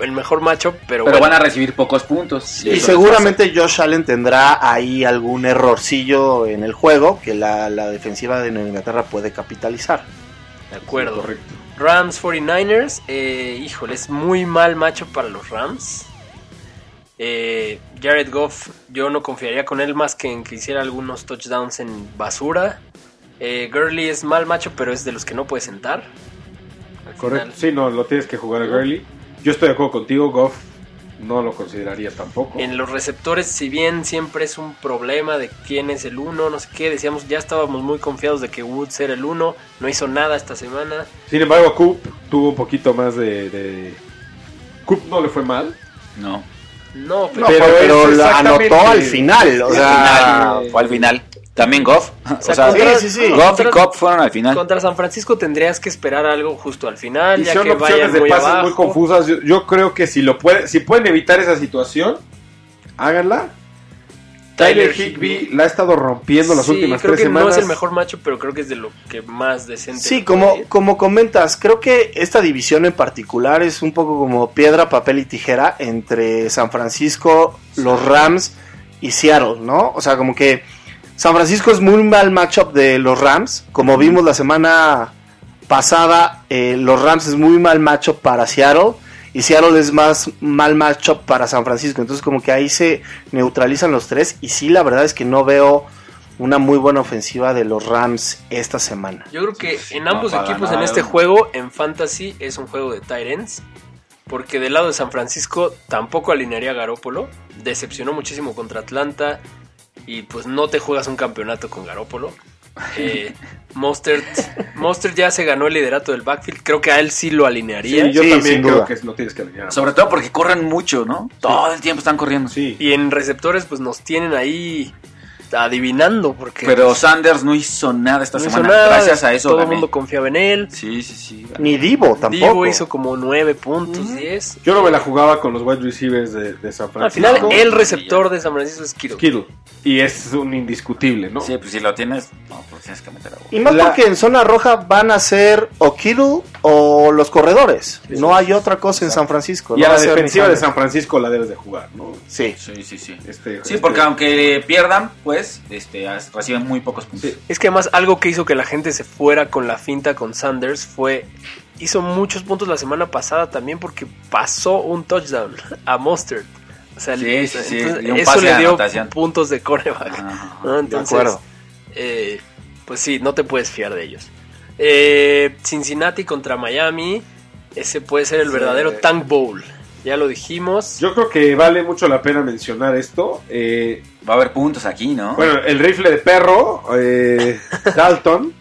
el mejor matchup, pero, Pero bueno. van a recibir pocos puntos. Y seguramente Josh Allen tendrá ahí algún errorcillo en el juego que la, la defensiva de Nueva Inglaterra puede capitalizar. De acuerdo. Correcto. Rams 49ers, eh, híjole, es muy mal matchup para los Rams. Eh, Jared Goff, yo no confiaría con él más que en que hiciera algunos touchdowns en basura. Eh, Gurley es mal macho, pero es de los que no puede sentar. Al Correcto. final, Sí, no, lo tienes que jugar a Gurley. Yo estoy de acuerdo contigo, Goff no lo consideraría tampoco. En los receptores, si bien siempre es un problema de quién es el uno, no sé qué, decíamos, ya estábamos muy confiados de que Woods era el uno, no hizo nada esta semana. Sin embargo, Coop tuvo un poquito más de, de... Coop no le fue mal. No. No, pero, No, Pero pero, es pero lo exactamente- anotó al final. O sea, final, fue al final. También Goff. O sea, sea, contra- sí, sí, sí. Goff y Cobb fueron al final. contra San Francisco tendrías que esperar algo justo al final, Y ya son que vayan opciones de muy pases abajo. muy confusas. Yo, yo creo que si lo puede, si pueden evitar esa situación, háganla. Tyler Higby la ha estado rompiendo las Sí, últimas creo tres que semanas. no es el mejor macho, pero creo que es de lo que más decente. Sí, como, ir. como comentas, creo que esta división en particular es un poco como piedra, papel y tijera entre San Francisco, los Rams y Seattle, ¿no? O sea, como que San Francisco es muy mal matchup de los Rams, como vimos la semana pasada, eh, los Rams es muy mal matchup para Seattle y Seattle es más mal matchup para San Francisco, entonces como que ahí se neutralizan los tres y sí, la verdad es que no veo una muy buena ofensiva de los Rams esta semana. Yo creo que en ambos equipos nada. en este juego, en Fantasy, es un juego de ends. Porque del lado de San Francisco tampoco alinearía a Garópolo. Decepcionó muchísimo contra Atlanta. Y pues no te juegas un campeonato con Garópolo. Eh, Mostert, Mostert ya se ganó el liderato del backfield. Creo que a él sí lo alinearía. Sí, yo Sí, también creo duda. que lo tienes que alinear. Sobre todo porque corren mucho, ¿no? Todo el tiempo están corriendo. Sí. Y en receptores, pues nos tienen ahí adivinando. Porque Pero pues, Sanders no hizo nada esta no semana. nada, Gracias a eso Todo el mundo confiaba en él. Sí, sí, sí. gané. Ni Divo tampoco. Divo hizo como 9 puntos, 10. Yo no me la jugaba con los wide receivers de, de San Al Francisco. final, el receptor de San Francisco es Kittle. Kittle. Y es un indiscutible, ¿no? Sí, pues si lo tienes, no, pues tienes que meter a Y más La- porque en zona roja van a ser o Kittle o los corredores. No hay otra cosa en San Francisco. Y no a la defensiva de. San Francisco la debes de jugar, ¿no? Sí. Sí, sí, sí. Este, Sí, este- porque aunque pierdan, pues este, reciben muy pocos puntos. Sí. Es que además algo que hizo que la gente se fuera con la finta con Sanders fue... Hizo muchos puntos la semana pasada también porque pasó un touchdown a Mustard. O sea, Sí, el- sí, sí, entonces, y un eso le dio anotación. puntos de coreback. Ajá. ¿no? Entonces, acuerdo. eh, pues sí, no te puedes fiar de ellos. Eh, Cincinnati contra Miami. Ese puede ser el Sí. verdadero Tank Bowl. Ya lo dijimos. Yo creo que vale mucho la pena mencionar esto. Eh, Va a haber puntos aquí, ¿no? bueno, el rifle de perro, eh, Dalton,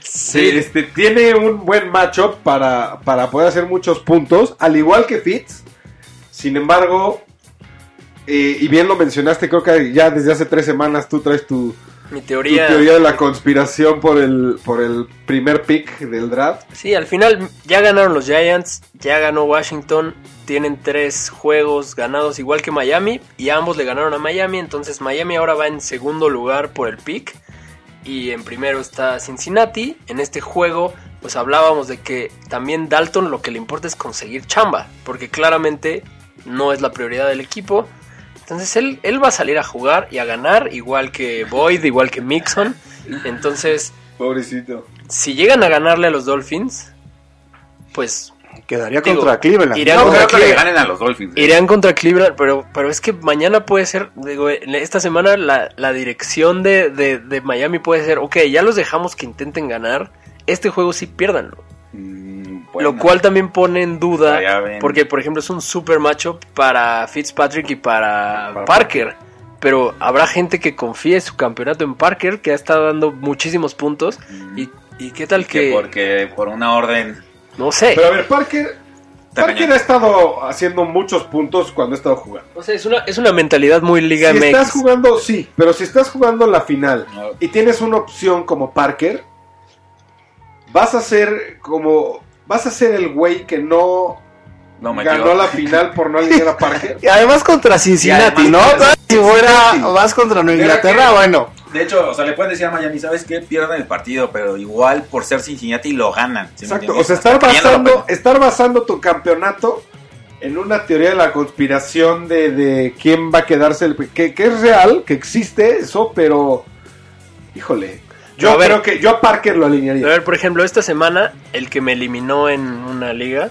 Sí. este, tiene un buen matchup para, para poder hacer muchos puntos, al igual que Fitz. Sin embargo, eh, y bien lo mencionaste, creo que ya desde hace tres semanas tú traes tu, Mi tu teoría de la conspiración por el, por el primer pick del draft. Sí, al final ya ganaron los Giants, ya ganó Washington, tienen tres juegos ganados igual que Miami y ambos le ganaron a Miami, entonces Miami ahora va en segundo lugar por el pick y en primero está Cincinnati. En este juego pues hablábamos de que también Dalton lo que le importa es conseguir chamba, porque claramente no es la prioridad del equipo. Entonces él, él va a salir a jugar y a ganar, igual que Boyd, igual que Mixon. Entonces, Pobrecito. si llegan a ganarle a los Dolphins, pues Quedaría Digo, contra Cleveland. iré a no contra creo que le ganen a los Dolphins. ¿eh? Irían contra Cleveland, pero, pero es que mañana puede ser, digo, en esta semana la, la dirección de, de- de Miami puede ser, ok, ya los dejamos que intenten ganar, este juego sí piérdanlo. Mm, Lo cual también pone en duda, porque por ejemplo es un super matchup para Fitzpatrick y para, Para Parker. Pero habrá gente que confíe su campeonato en Parker, que ha estado dando muchísimos puntos. Mm. Y, y qué tal que que, porque por una orden no sé. Pero a ver, Parker, Parker ha estado haciendo muchos puntos cuando ha estado jugando. No sé, es una, es una mentalidad muy Liga si MX. estás jugando, sí, pero si estás jugando la final No. y tienes una opción como Parker, vas a ser como. Vas a ser el güey que no no ganó la final por no alinear a Parker. Y además contra Cincinnati, ¿no? Si fuera vas contra Nueva Inglaterra, que- bueno. De hecho, o sea, le pueden decir a Miami, ¿sabes qué? Pierden el partido, pero igual por ser Cincinnati lo ganan. ¿sí me Exacto. O sea, estar basando, pena. estar basando tu campeonato en una teoría de la conspiración de, de quién va a quedarse el que, que es real, que existe eso, pero híjole. Yo A ver. creo que yo a Parker lo A alinearía. ver, por ejemplo, esta semana, el que me eliminó en una liga,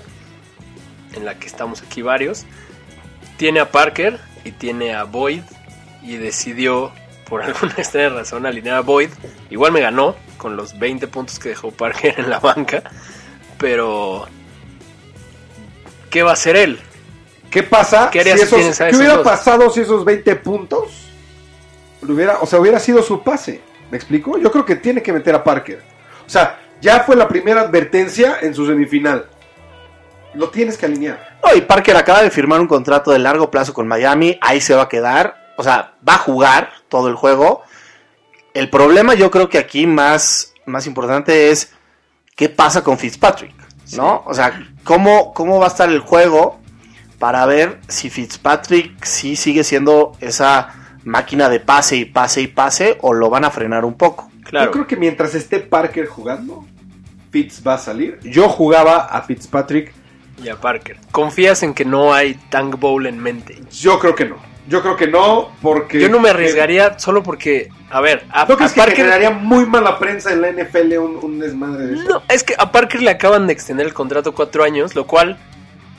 en la que estamos aquí varios, tiene a Parker y tiene a Boyd y decidió por alguna extraña razón alinear a Boyd. Igual me ganó con los 20 puntos que dejó Parker en la banca, pero ¿qué va a hacer él? ¿Qué pasa ¿Qué si esos- a ¿Qué esos hubiera dos? pasado si esos 20 puntos lo hubiera, o sea, hubiera sido su pase? ¿Me explico? Yo creo que tiene que meter a Parker. O sea, ya fue la primera advertencia en su semifinal. Lo tienes que alinear. No, y Parker acaba de firmar un contrato de largo plazo con Miami, ahí se va a quedar, o sea, va a jugar todo el juego. El problema yo creo que aquí más, más importante es qué pasa con Fitzpatrick, ¿no? O sea, ¿cómo, cómo va a estar el juego para ver si Fitzpatrick sí sigue siendo esa máquina de pase y pase y pase o lo van a frenar un poco. Claro. Yo creo que mientras esté Parker jugando, Fitz va a salir. Yo jugaba a Fitzpatrick. Y a Parker. ¿Confías en que no hay Tank Bowl en mente? Yo creo que no. Yo creo que no, porque. Yo no me arriesgaría solo porque, a ver, a, ¿No a crees que Parker... generaría muy mala prensa en la NFL un, un desmadre de eso? No, es que a Parker le acaban de extender el contrato cuatro años, lo cual,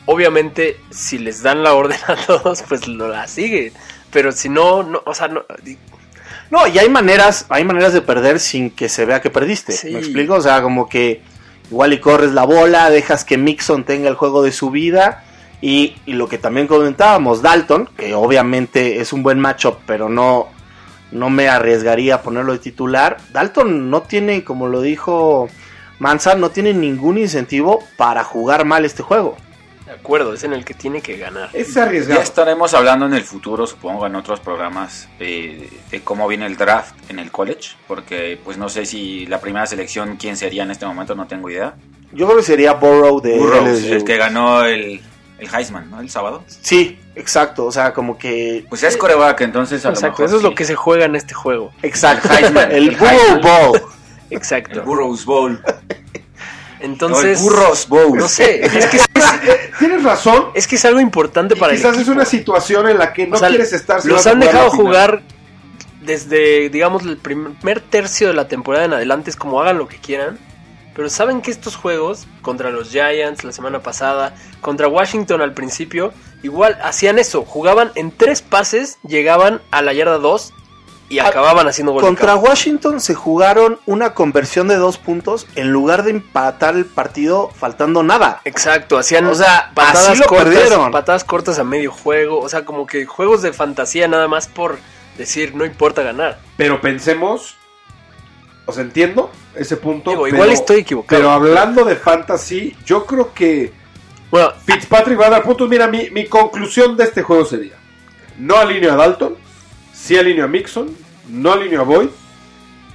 obviamente, si les dan la orden a todos, pues lo la sigue. Pero si no, no, o sea, no, No, y hay maneras, hay maneras de perder sin que se vea que perdiste. Sí. ¿Me explico? O sea, como que igual y corres la bola, dejas que Mixon tenga el juego de su vida. Y, y lo que también comentábamos, Dalton, que obviamente es un buen matchup, pero no, no me arriesgaría a ponerlo de titular. Dalton no tiene, como lo dijo Mansa, no tiene ningún incentivo para jugar mal este juego. De acuerdo, es en el que tiene que ganar. Es Ya arriesgado. estaremos hablando en el futuro, supongo, en otros programas eh, de cómo viene el draft en el college, porque pues no sé si la primera selección quién sería en este momento, no tengo idea. Yo creo que sería Burrow de Burroughs, LSU. el que ganó el, el Heisman, ¿no? El sábado. Sí, exacto. O sea, como que Pues es coreback, entonces a lo Exacto, mejor eso es sí. lo que se juega en este juego. Exacto. El Heisman, el el Burrow Heisman. Bowl. El Exacto. Burroughs Bowl. Entonces, No, Bowl. no sé, es que es, Tienes razón. es que es algo importante para el quizás es una situación en la que no O sea, quieres estar. Los han dejado jugar desde, digamos, el primer tercio de la temporada en adelante. Es como hagan lo que quieran. Pero saben que estos juegos, contra los Giants la semana pasada, contra Washington al principio, igual hacían eso. Jugaban en tres pases, llegaban a la yarda 2 y Ah, acababan haciendo gol. Contra. Washington se jugaron una conversión de dos puntos en lugar de empatar el partido faltando nada. Exacto, hacían O sea, patadas así lo cortas, perdieron. patadas cortas a medio juego, o sea, como que juegos de fantasía nada más por decir no importa ganar. Pero pensemos. O sea, entiendo ese punto. Digo, pero- igual estoy equivocado. Pero hablando de fantasy, yo creo que Bueno, Fitzpatrick va a dar puntos. Mira, mi, mi conclusión de este juego sería: no alineo a Dalton, sí alineo a Mixon, no alineo a Boyd,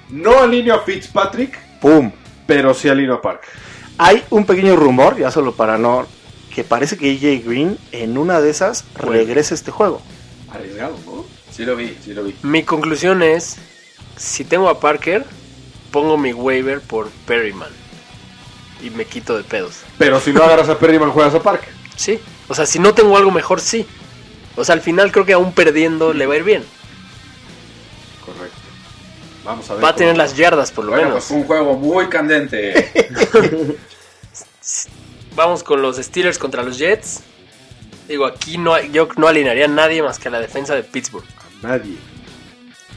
no alineo a Fitzpatrick, ¡Pum! pero sí alineo a Parker. Hay un pequeño rumor, ya solo para no... Que parece que AJ Green en una de esas regresa a este juego. Arriesgado, ¿no? Sí lo vi, sí lo vi. mi conclusión es, si tengo a Parker, pongo mi waiver por Perryman y me quito de pedos. Pero si no agarras a Perryman, juegas a Parker. Sí, o sea, si no tengo algo mejor, sí. O sea, al final creo que aún perdiendo le va a ir bien. Vamos a ver. Va a tener cómo- las yardas por lo Bueno, menos. pues un juego muy candente. Vamos con los Steelers contra los Jets. Digo, aquí no hay- yo no alinearía a nadie más que a la defensa de Pittsburgh. Nadie.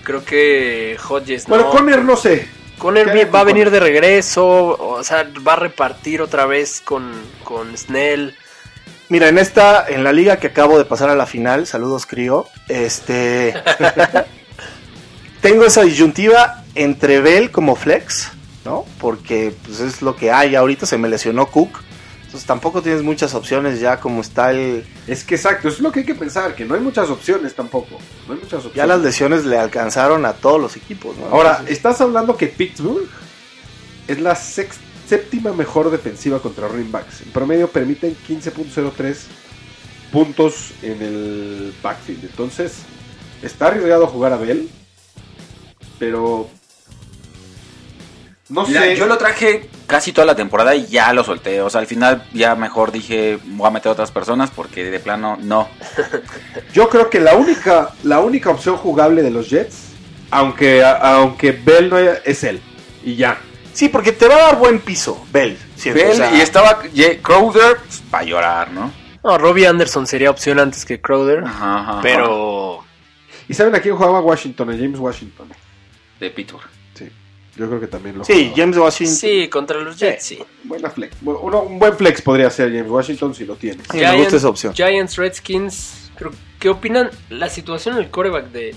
Creo que Hodges Bueno, no. Conner no sé. Conner ¿qué vi- hay con va a venir Conner? de regreso, o sea, va a repartir otra vez con, con Snell. Mira, en esta, en la liga que acabo de pasar a la final, saludos Crío, este... tengo esa disyuntiva entre Bell como flex, ¿no? Porque pues, es lo que hay, ahorita se me lesionó Cook, entonces tampoco tienes muchas opciones ya como está el... Es que exacto, eso es lo que hay que pensar, que no hay muchas opciones tampoco. No hay muchas opciones. Ya las lesiones le alcanzaron a todos los equipos, ¿no? Ahora, Entonces, estás hablando que Pittsburgh es la séptima mejor defensiva contra running backs. En promedio permiten 15.03 puntos en el backfield. Entonces, está arriesgado jugar a Bell, pero no sé. yo lo traje casi toda la temporada y ya lo solté. O sea, al final ya mejor dije, voy a meter a otras personas porque de plano no. Yo creo que la única, la única opción jugable de los Jets, aunque, a- aunque Bell no haya, es él. Y ya. Sí, porque te va a dar buen piso, Bell. siento, Bell, o sea, y estaba Crowder para llorar, ¿no? No, Robbie Anderson sería opción antes que Crowder, Ajá, ajá, pero ¿Y saben a quién jugaba Washington? A James Washington. De Pittsburgh. Sí, yo creo que también lo Sí, jugaba. James Washington. sí, contra los Jets, sí. Buena flex. Bu- uno- un buen flex podría ser James Washington si lo tiene. Sí, me gusta esa opción. Giants, Redskins, creo- ¿qué opinan la situación en el coreback de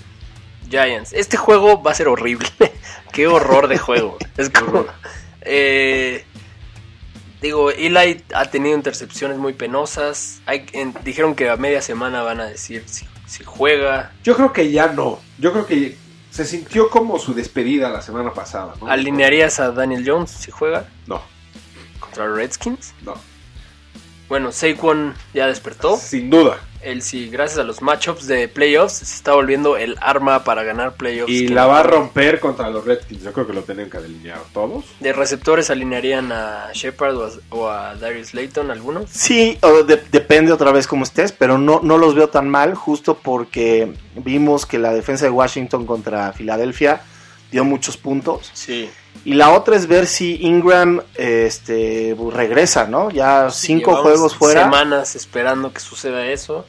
Giants? Este juego va a ser horrible. Qué horror de juego. es como... eh, digo, Eli ha tenido intercepciones muy penosas. Hay, en- dijeron que a media semana van a decir si, si juega. Yo creo que ya no. Yo creo que se sintió como su despedida la semana pasada. ¿no? ¿Alinearías a Daniel Jones si juega No, contra Redskins? no. Bueno, Saquon ya despertó. Sin duda. Él sí, gracias a los matchups de playoffs, se está volviendo el arma para ganar playoffs. Y la no- va a romper contra los Redskins. Yo creo que lo tienen que alinear todos. De receptores alinearían a Shepard o a, o a Darius Layton, algunos. Sí, o de- depende otra vez cómo estés, pero no, no los veo tan mal, justo porque vimos que la defensa de Washington contra Filadelfia dio muchos puntos. Sí. Y la otra es ver si Ingram este, regresa, ¿no? Ya cinco Llevamos juegos fuera. Semanas esperando que suceda eso.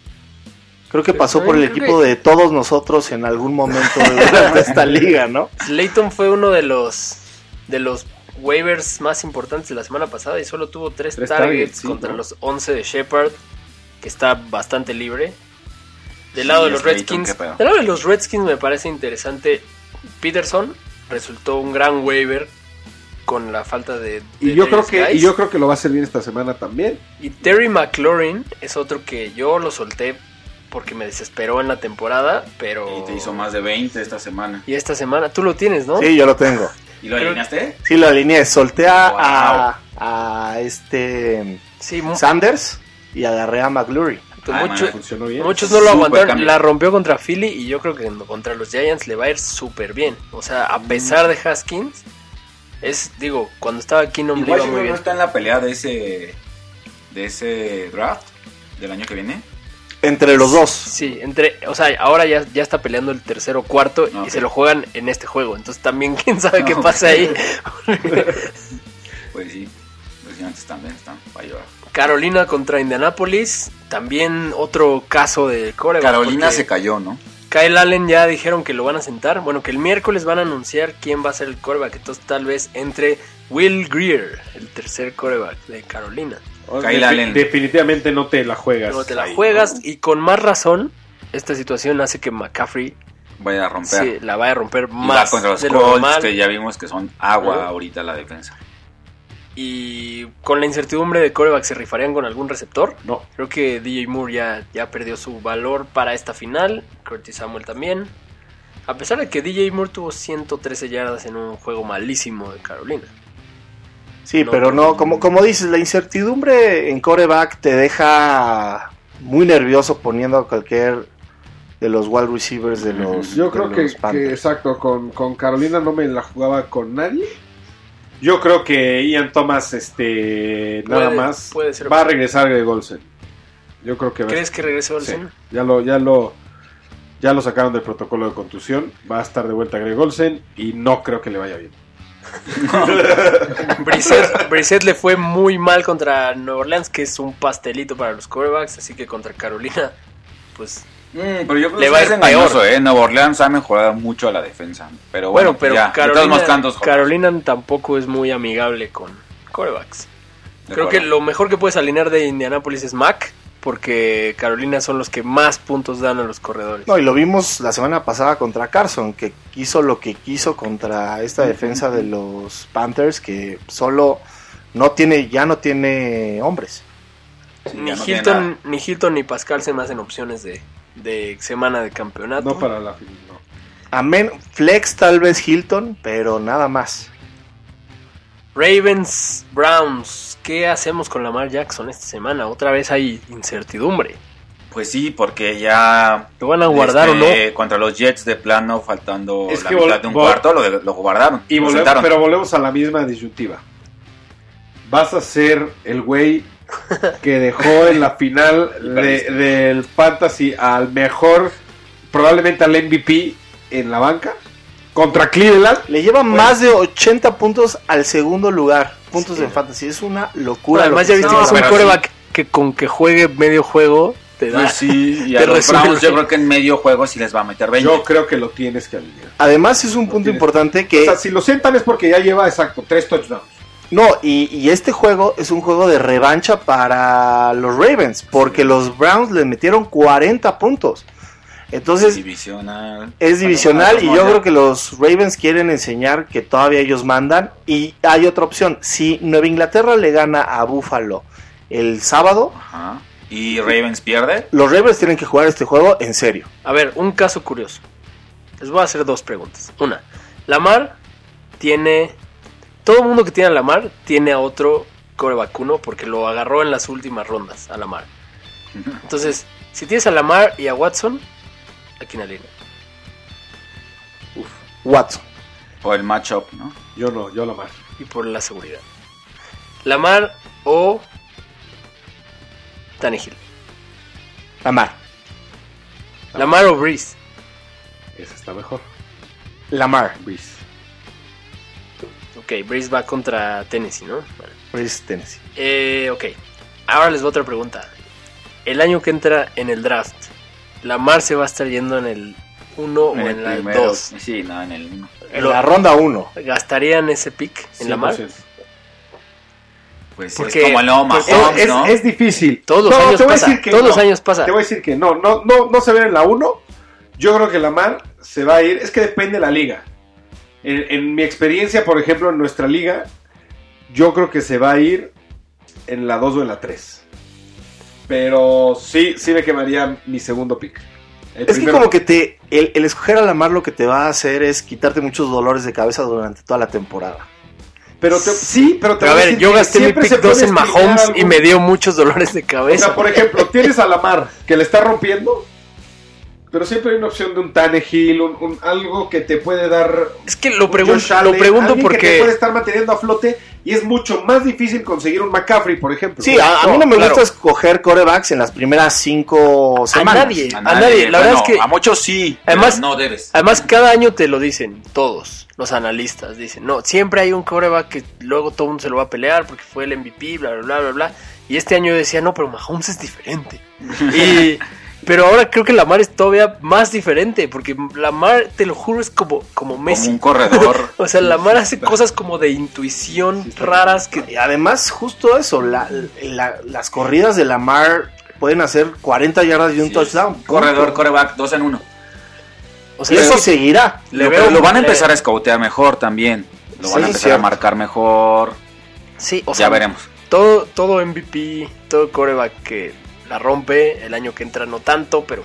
Creo que pasó por el equipo que- de todos nosotros en algún momento de esta liga, ¿no? Layton fue uno de los de los waivers más importantes de la semana pasada y solo tuvo tres, Tres targets, targets, sí, contra ¿no? los 11 de Shepard, que está bastante libre. Del lado de los Redskins, del lado de los Redskins me parece interesante. Peterson resultó un gran waiver con la falta de, Y yo creo que y yo creo que lo va a hacer bien esta semana también. Y Terry McLaurin es otro que yo lo solté porque me desesperó en la temporada, pero... Y te hizo más de 20 esta semana. Y esta semana, tú lo tienes, ¿no? Sí, yo lo tengo. ¿Y lo Creo- alineaste? Sí, lo alineé. Solté a, a, a este Sí, Sanders y agarré a McLaurin. Ah, mucho- man, Funcionó bien. muchos no lo aguantaron. cambio. La rompió contra Philly y yo creo que contra los Giants le va a ir súper bien. O sea, a pesar de Haskins, es, digo, cuando estaba aquí no ¿Y me iba muy no bien. está en la pelea de ese de ese draft del año que viene? Entre los dos. Sí, entre, o sea, ahora ya, ya está peleando el tercero cuarto y se lo juegan en este juego. Entonces también quién sabe qué pasa ahí. Pues sí, los gigantes también están para llorar. Carolina contra Indianapolis, también otro caso de coreback. Carolina se cayó, ¿no? Kyle Allen ya dijeron que lo van a sentar. Bueno, que el miércoles van a anunciar quién va a ser el coreback. Entonces tal vez entre Will Greer, el tercer coreback de Carolina. Kyle Defi- Allen. Definitivamente no te la juegas. No te la ahí, juegas ¿no? y con más razón, esta situación hace que McCaffrey Vaya a romper. sí, la vaya a romper y va más contra los de lo Colts, normal. que ya vimos que son agua ahorita la defensa. Y con la incertidumbre de coreback, ¿se rifarían con algún receptor? No. Creo que DJ Moore ya, ya perdió su valor para esta final. Curtis Samuel también. A pesar de que DJ Moore tuvo 113 yardas en un juego malísimo de Carolina. Sí, No, pero no, como, como dices, la incertidumbre en coreback te deja muy nervioso poniendo a cualquier de los wide receivers de los. Yo de creo que, los que, exacto, con, con Carolina no me la jugaba con nadie. Yo creo que Ian Thomas, este, nada Puede- más, puede ser. va a regresar Greg Olsen. Yo creo que va ¿Crees que regrese sí, Olsen? ya lo, ya lo, ya lo sacaron del protocolo de contusión. Va a estar de vuelta Greg Olsen y no creo que le vaya bien. Brissett, Brissett le fue muy mal contra Nueva Orleans, que es un pastelito para los corebacks. Así que contra Carolina, pues Mm, pero yo creo Le que va a es ir engañoso, peor. ¿eh? Nueva Orleans ha mejorado mucho a la defensa. Pero bueno, Bueno, pero ya, de todos Carolina, tampoco es muy amigable con corebacks. De Creo que lo mejor que puedes alinear de Indianapolis es Mac, porque Carolina son los que más puntos dan a los corredores. No, y lo vimos la semana pasada contra Carson, que hizo lo que quiso contra esta defensa de los Panthers, que solo no tiene, ya no tiene hombres. Sí, ni, no Hilton, ni Hilton ni Pascal se me hacen opciones de, de semana de campeonato. No para la final, no. Amén, flex tal vez Hilton, pero nada más. Ravens, Browns, ¿qué hacemos con Lamar Jackson esta semana? Otra vez hay incertidumbre. Pues sí, porque ya... ¿Lo van a guardar este, o no? Contra los Jets de plano, faltando Es la que mitad de un cuarto, lo, lo guardaron. Y lo volvemos, pero volvemos a la misma disyuntiva. Vas a ser el güey que dejó en la final de- del Fantasy al mejor, probablemente al MVP en la banca, contra Cleveland. Le lleva más de 80 puntos al segundo lugar, puntos Sí. en fantasy. Es una Bueno, locura. además lo ya que viste que es un que con que juegue medio juego te da. Pues sí, y a te los resuelve. Browns yo creo que en medio juego sí les va a meter 20. Yo creo que lo tienes que alinear. Además es un punto tienes. importante que... O sea, si lo sientan es porque ya lleva, exacto, tres touchdowns. No, y, y este juego es un juego de revancha para los Ravens, porque los Browns les metieron 40 puntos. Entonces divisional. es divisional Bueno, y yo creo que los Ravens quieren enseñar que todavía ellos mandan. Y hay otra opción, si Nueva Inglaterra le gana a Buffalo el sábado, Ajá. Y Ravens pierde. los Ravens tienen que jugar este juego en serio. A ver, un caso curioso. Les voy a hacer dos preguntas. Una, Lamar tiene. Todo el mundo que tiene a Lamar tiene a otro core vacuno porque lo agarró en las últimas rondas a Lamar. Entonces, si tienes a Lamar y a Watson, ¿a quién alinea? Watson. O el matchup, ¿no? Yo no, yo la más. Y por la seguridad. Lamar o Tannehill. Lamar. Lamar o Breeze. Ese está mejor. Lamar. Breeze. Ok, Breeze va contra Tennessee, ¿no? Bueno. Breeze, Tennessee. Eh, ok. Ahora les voy a otra pregunta. El año que entra en el draft, ¿Lamar se va a estar yendo en el 1 o En la primero. 2? Sí, no, en el uno. En Lo- la ronda 1. ¿Gastarían ese pick en Lamar? 100%. Pues Porque- es como el nuevo porque- Mahomes, es, ¿no? es difícil. Todos los No, años te voy a pasa, decir que todos no. los años pasa. Te voy a decir que no, no, no, no se ve en la 1. Yo creo que Lamar se va a ir. Es que depende de la liga. En, en mi experiencia, por ejemplo, en nuestra liga, yo creo que se va a ir en la 2 o en la 3. Pero sí, sí me quemaría mi segundo pick. El Es que como que te el, el escoger a Lamar lo que te va a hacer es quitarte muchos dolores de cabeza durante toda la temporada. Pero te- sí, pero te Pero a voy ver, yo gasté mi pick se puede 2 en Mahomes y me dio muchos dolores de O cabeza. sea, por ejemplo, tienes a Lamar que le está rompiendo, pero siempre hay una opción de un Tannehill, un, un- algo que te puede dar. es que lo, un pregun- Allen, lo pregunto alguien que te puede porque... estar manteniendo a flote y es mucho más difícil conseguir un McCaffrey, por ejemplo. Sí, a, a mí no me claro. gusta escoger corebacks en las primeras cinco A semanas. nadie, A a nadie. La verdad es que... A muchos sí. Además- no debes. Además, cada año te lo dicen todos los analistas. Dicen, no, siempre hay un coreback que luego todo el mundo se lo va a pelear porque fue el MVP, bla, bla, bla, bla, bla. Y este año yo decía, no, pero Mahomes es diferente. y, pero ahora creo que Lamar es todavía más diferente porque Lamar, te lo juro, es como, como Messi. Como un corredor. O sea, Lamar hace cosas como de intuición raras que... Y además, justo eso, la- la- las corridas de Lamar pueden hacer 40 yardas y un Sí, touchdown. Corredor, coreback, dos en uno. O Y eso seguirá. le Lo, veo- pero lo van a empezar a escoutear mejor también. Lo Sí, van a empezar a marcar mejor. Sí, o ya sea, veremos. todo, todo MVP, todo coreback que la rompe, el año que entra no tanto, pero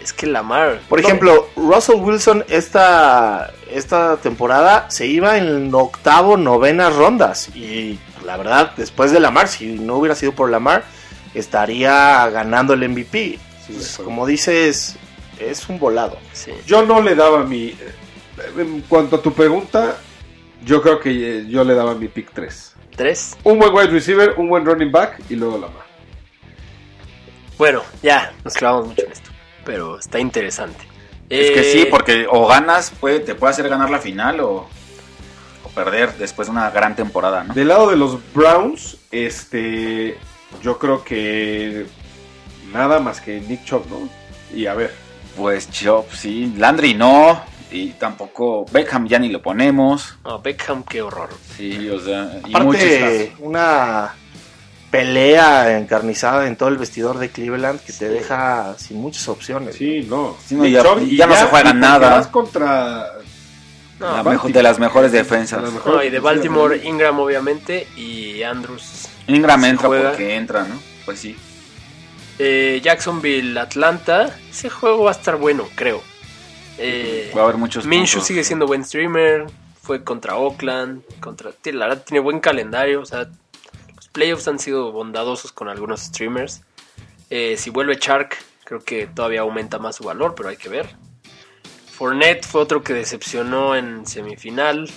es que Lamar... Por no, ejemplo, Russell Wilson esta, esta temporada se iba en octavo, novenas rondas. Y la verdad, después de Lamar, si no hubiera sido por Lamar, estaría ganando el MVP. Pues, como dices, es un volado. sí. Yo no le daba mi. En cuanto a tu pregunta, yo creo que eh, yo le daba mi pick 3. ¿Tres? Un buen wide receiver, un buen running back y luego Lamar. Bueno, ya, nos clavamos mucho en esto, pero está interesante. Es que Eh, sí, porque o ganas, puede, te puede hacer ganar la final o, o perder después de una gran temporada, ¿no? Del lado de los Browns, este. Yo creo que. Nada más que Nick Chubb, ¿no? Y a ver. Pues Chop, sí. Landry no. Y tampoco Beckham ya ni lo ponemos. No, Beckham, qué horror. Sí, o sea, y muchos Aparte, una pelea encarnizada en todo el vestidor de Cleveland que te deja sin muchas opciones. Sí, no. Sí, no, ya- Chubb, y ya no se juega nada. vas contra. No, la Baltimore. mejor- de las mejores defensas. De las mejores No, y de Baltimore. Ingram obviamente, y Andrews. Ingram entra juega. porque entra, ¿no? Pues sí. Eh, Jacksonville, Atlanta, ese juego va a estar bueno, creo. Eh, Va a haber muchos Minshew sigue siendo buen streamer, fue contra Oakland, contra, la verdad tiene buen calendario, o sea, playoffs han sido bondadosos con algunos streamers. Eh, si vuelve Chark, creo que todavía aumenta más su valor, pero hay que ver. Fournette fue otro que decepcionó en semifinal.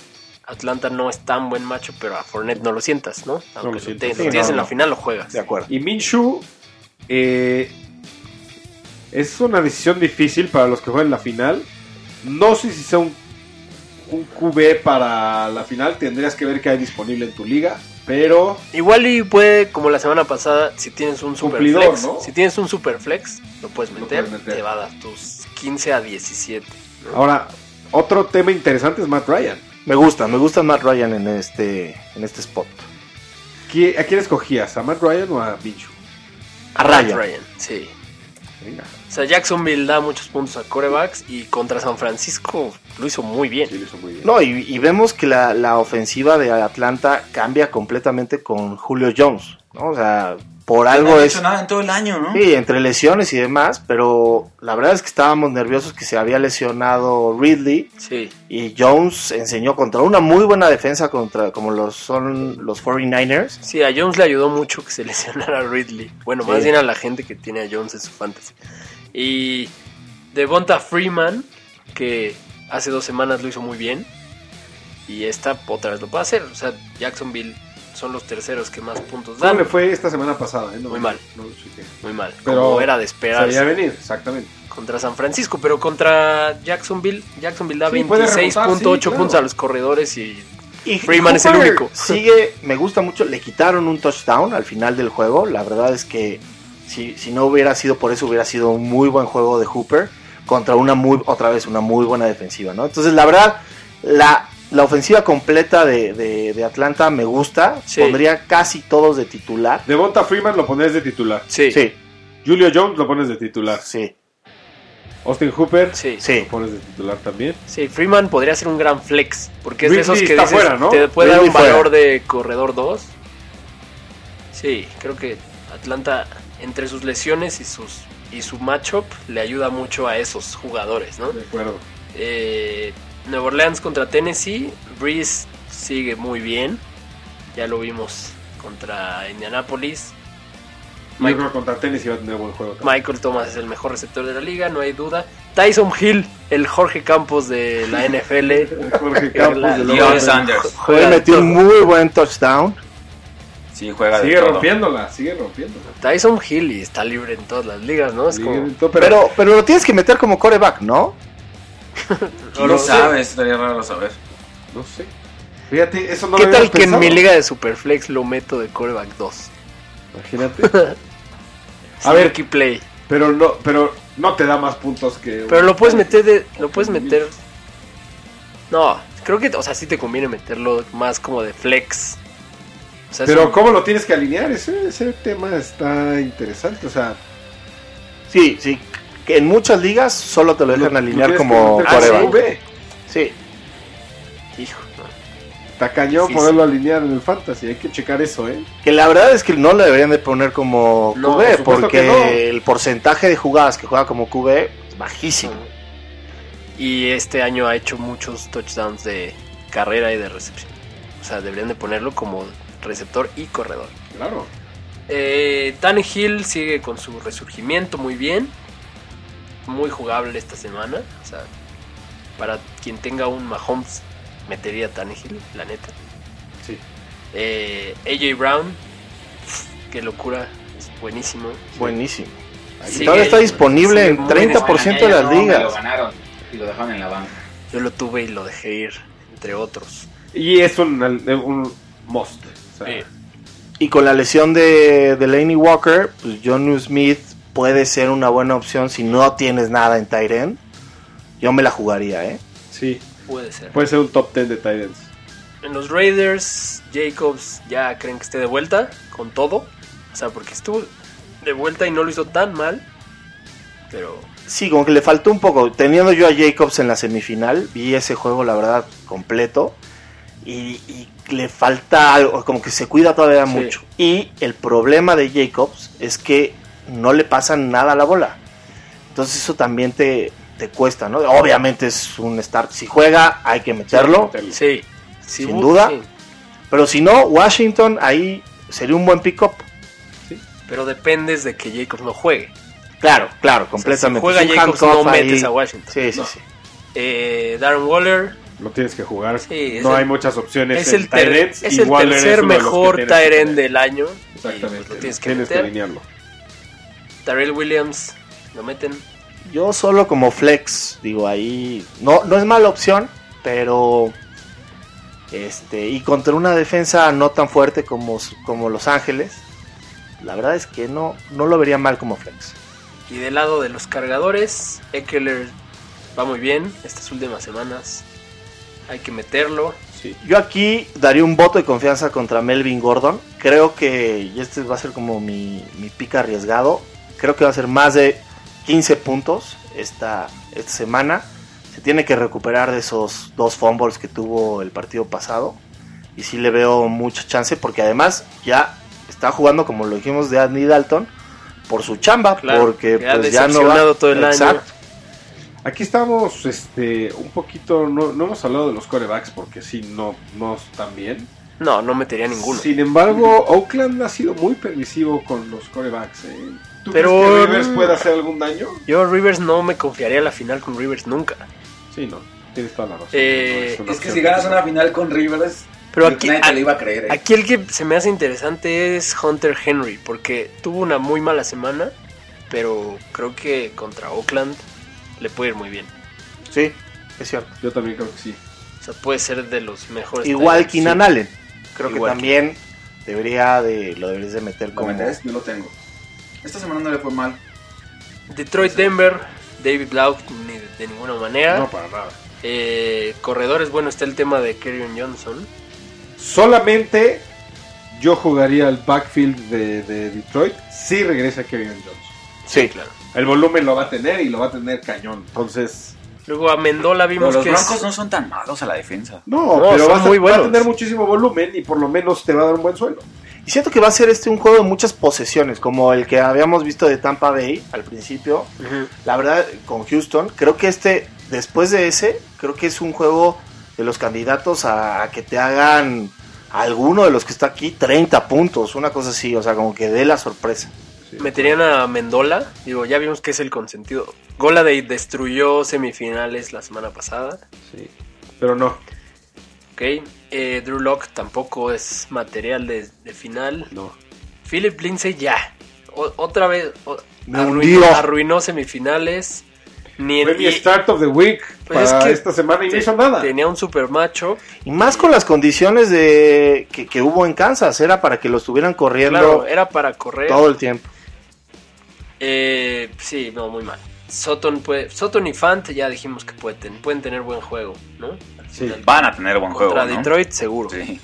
Atlanta no es tan buen macho, pero a Fournette no lo sientas, ¿no? Aunque lo lo, tienes no, en la no. final, lo juegas. De acuerdo. Y Minshew eh, es una decisión difícil para los que juegan la final. No sé si sea un, un QB para la final. Tendrías que ver qué hay disponible en tu liga. Pero Igual y puede, como la semana pasada, si tienes un super Cumplidor, flex, ¿no? si tienes un super flex, lo puedes Lo meter, puedes meter. te va a dar tus 15 a 17. ¿no? ahora, otro tema interesante es Matt Ryan. Me gusta, me gusta Matt Ryan en este, en este spot. ¿Qui- ¿A quién escogías? ¿A Matt Ryan o a Minshew? A Matt Ryan. sí. Venga, O sea, Jacksonville da muchos puntos a corebacks y contra San Francisco lo hizo muy bien. sí, lo hizo muy bien. No, y, y vemos que la, la ofensiva de Atlanta cambia completamente con Julio Jones. ¿no? O sea, por no algo es... nada en todo el año, ¿no? Sí, entre lesiones y demás, pero la verdad es que estábamos nerviosos que se había lesionado Ridley Sí, y Jones enseñó contra una muy buena defensa contra como los son los 49ers. sí, a Jones le ayudó mucho que se lesionara a Ridley. Bueno, más bien a la gente que tiene a Jones en su fantasy. Y Devonta Freeman, que hace dos semanas lo hizo muy bien. Y esta otra vez lo puede hacer. O sea, Jacksonville son los terceros que más puntos ¿Cómo dan. le fue esta semana pasada? eh? No, Muy mal. No. Muy mal. Pero como era de esperar veía venir, exactamente. contra San Francisco. Pero contra Jacksonville, Jacksonville da Sí, puede 26.8 remontar, sí, claro. puntos a los corredores y Y Freeman es el único. Sigue, me gusta mucho, le quitaron un touchdown al final del juego. La verdad es que si, si no hubiera sido por eso hubiera sido un muy buen juego de Hooper contra una muy otra vez una muy buena defensiva, ¿no? Entonces, la verdad la la ofensiva completa de, de- de Atlanta me gusta. Sí. Pondría casi todos de titular. Devonta Freeman lo pones de titular. sí, Sí, Julio Jones lo pones de titular. sí, Austin Hooper sí. sí. lo pones de titular también. Sí, Freeman podría ser un gran flex, porque es de esos que está dices, fuera, ¿no? te puede dar un fuera. valor de corredor 2. Sí, creo que Atlanta, entre sus lesiones y sus y su matchup, le ayuda mucho a esos jugadores, ¿no? De acuerdo. Eh, Nueva Orleans contra Tennessee, Breeze sigue muy bien, ya lo vimos contra Indianapolis. Yo Michael, creo que contra Tennessee va a tener buen juego. también. Michael Thomas es el mejor receptor de la liga, no hay duda. Tyson Hill, el Jorge Campos de la NFL. Jorge Campos La- de Sanders. Juega metió un muy buen touchdown. Sí, juega de Sigue todo. rompiéndola, sigue rompiéndola. Tyson Hill y está libre en todas las ligas, ¿no? Es como... todo, pero, Pero, pero lo tienes que meter como coreback, ¿no? ¿Quién No sé. sabe? Estaría raro saber. no sé. Fíjate, eso no ¿Qué lo tal que en mi liga de Superflex lo meto de coreback 2? Imagínate. A ver, Sneaky play. pero no, pero no te da más puntos que. Pero lo puedes meter de... Lo puedes meter... No, creo que... O sea, sí te conviene meterlo más como de flex. O sea, es Pero un- ¿cómo lo tienes que alinear? Ese, ese tema está interesante. O sea, Sí, sí. Que en muchas ligas solo te lo dejan alinear como meter Ah, coreback. ¿sí? QB. Sí. Hijo, no. Está cañón Difícil. poderlo alinear en el fantasy. Hay que checar eso, ¿eh? Que la verdad es que no lo deberían de poner como No, QB, por porque no. el porcentaje de jugadas que juega como QB es bajísimo. Y este año ha hecho muchos touchdowns de carrera y de recepción. O sea, deberían de ponerlo como receptor y corredor. Claro. Eh, Tannehill sigue con su resurgimiento muy bien. Muy jugable esta semana. O sea, para quien tenga un Mahomes, metería a Tannehill, la neta. Sí. Eh, AJ Brown, qué locura, es buenísimo. Buenísimo. Sigue- Ahora está disponible en muy 30% de las No, me lo ligas. ganaron y lo dejaron en la banca. Yo lo tuve y lo dejé ir, entre otros. Y es un, un must. O sea, Sí. Y con la lesión de, de Laney Walker, pues John Smith puede ser una buena opción si no tienes nada en Tyren. Yo me la jugaría, ¿eh? sí. Puede ser. Puede ser un top 10 de Titans. En los Raiders, Jacobs ya creen que esté de vuelta con todo. O sea, porque estuvo de vuelta y no lo hizo tan mal. Pero Sí, como que le faltó un poco. Teniendo yo a Jacobs en la semifinal, vi ese juego, la verdad, completo. Y, y le falta algo, como que se cuida todavía Sí. mucho. Y el problema de Jacobs es que no le pasa nada a la bola. Entonces eso también te, te cuesta, ¿no? Obviamente es un start. Si juega, hay que meterlo. sí, Sin duda. sí. Pero si no, Washington ahí sería un buen pick-up. Pero dependes de que Jacobs no juegue. Claro, claro, O sea, completamente. si juega Jacobs, no ahí. metes a Washington. Sí, sí, No. sí. Eh, Darren Waller Lo tienes que jugar. Sí, no el- hay muchas opciones. es el, ter- ends, es y el tercer de mejor del año. y, Exactamente. pues, lo tienes que tienes que alinearlo. Tyrell Williams, lo meten. Yo solo como flex, digo ahí, no, no es mala opción, pero Este, y contra una defensa no tan fuerte como, como Los Ángeles, la verdad es que no, no lo vería mal como flex. Y del lado de los cargadores, Eckler va muy bien estas últimas semanas. Hay que meterlo. Sí. Yo aquí daría un voto de confianza contra Melvin Gordon. Creo que, y este va a ser como mi, mi pica arriesgado, creo que va a ser más de 15 puntos esta, esta semana. Se tiene que recuperar de esos dos fumbles que tuvo el partido pasado. Y sí le veo mucha chance porque además ya está jugando, como lo dijimos de Andy Dalton, por su chamba, Claro, porque pues ya no va todo el año. Aquí estamos este, un poquito, no, no hemos hablado de los corebacks porque sí, no, no están bien. No, no metería ninguno. Sin embargo, Oakland ha sido muy permisivo con los corebacks. ¿eh? ¿Tú Pero, crees que Rivers puede hacer algún daño? Yo Rivers no me confiaría a la final con Rivers nunca. Sí, no, tienes toda la razón. Eh, No, Es que si ganas una final con Rivers, Pero aquí, nadie te lo iba a creer. ¿eh? aquí el que se me hace interesante es Hunter Henry, porque tuvo una muy mala semana, pero creo que contra Oakland le puede ir muy bien. Sí, es cierto. Yo también creo que sí. O sea, puede ser de los mejores. Igual. Keenan Allen. Creo Igual que también debería de lo deberías de meter ¿Lo como vendes? Yo lo tengo. Esta semana no le fue mal. Detroit Denver, David Blau ni de, de ninguna manera. No, para nada. Eh, corredores, bueno, está el tema de Kerryon Johnson. Solamente yo jugaría el backfield de, de Detroit si regresa Kevin Johnson. Sí, claro. El volumen lo va a tener y lo va a tener cañón. Entonces, Luego a Mendola vimos los que Broncos es, no son tan malos a la defensa. no, No, pero vas a, muy va a tener muchísimo volumen y por lo menos te va a dar un buen suelo. Y siento que va a ser este un juego de muchas posesiones, como el que habíamos visto de Tampa Bay al principio. La verdad, con Houston, creo que este, después de ese, creo que es un juego de los candidatos a, a que te hagan alguno de los que está aquí 30 puntos, una cosa así, o sea, como que dé la sorpresa. Meterían a Mendola. Digo, ya vimos que es el consentido. Goladay destruyó semifinales la semana pasada. Sí. Pero no, Ok. Eh, Drew Lock tampoco es material de, de final. no. Philip Lindsay ya. O- otra vez. o- arruinó, semifinales. Ni Fue mi y- start of the week pues para es que esta semana y no hizo nada. Tenía un super macho. Y más con las condiciones de que, que hubo en Kansas, era para que lo estuvieran corriendo Claro, era para correr. todo el tiempo. Eh, sí, no, muy mal. Soton, puede, Soton y Fant ya dijimos que pueden, ten- pueden tener buen juego, ¿no? Sí. Van a tener buen Contra juego, ¿no? Detroit, seguro. Sí.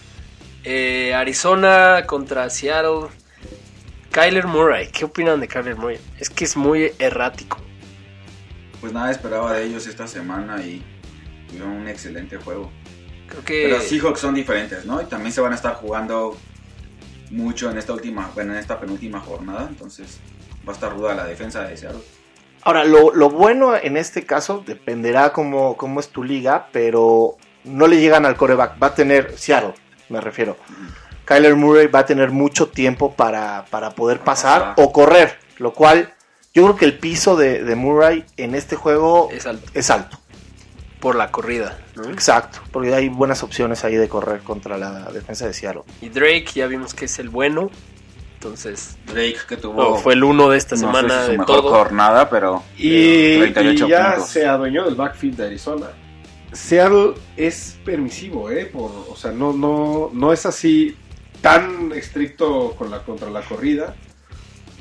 Eh, Arizona contra Seattle. Kyler Murray, ¿qué opinan de Kyler Murray? Es que es muy errático. Pues nada esperaba de ellos esta semana y tuvieron un excelente juego. Creo que Pero los Seahawks son diferentes, ¿no? Y también se van a estar jugando mucho en esta última, bueno, en esta penúltima jornada, entonces va a estar ruda la defensa de Seattle. Ahora, lo, lo bueno en este caso dependerá cómo, cómo es tu liga, pero no le llegan al coreback. Va a tener, Seattle, me refiero. Kyler Murray va a tener mucho tiempo para, para poder pasar pasar. o correr, lo cual yo creo que el piso de, de Murray en este juego es alto es alto. por la corrida. ¿no? Exacto, porque hay buenas opciones ahí de correr contra la defensa de Seattle. Y Drake ya vimos que es el bueno. Entonces, Drake que tuvo no, fue el uno de esta no sé semana si su de mejor todo. jornada, pero Y, 38 y ya puntos. se adueñó del backfield de Arizona. Seattle es permisivo, ¿eh? Por, o sea, no, no, no es así tan estricto con la, contra la corrida.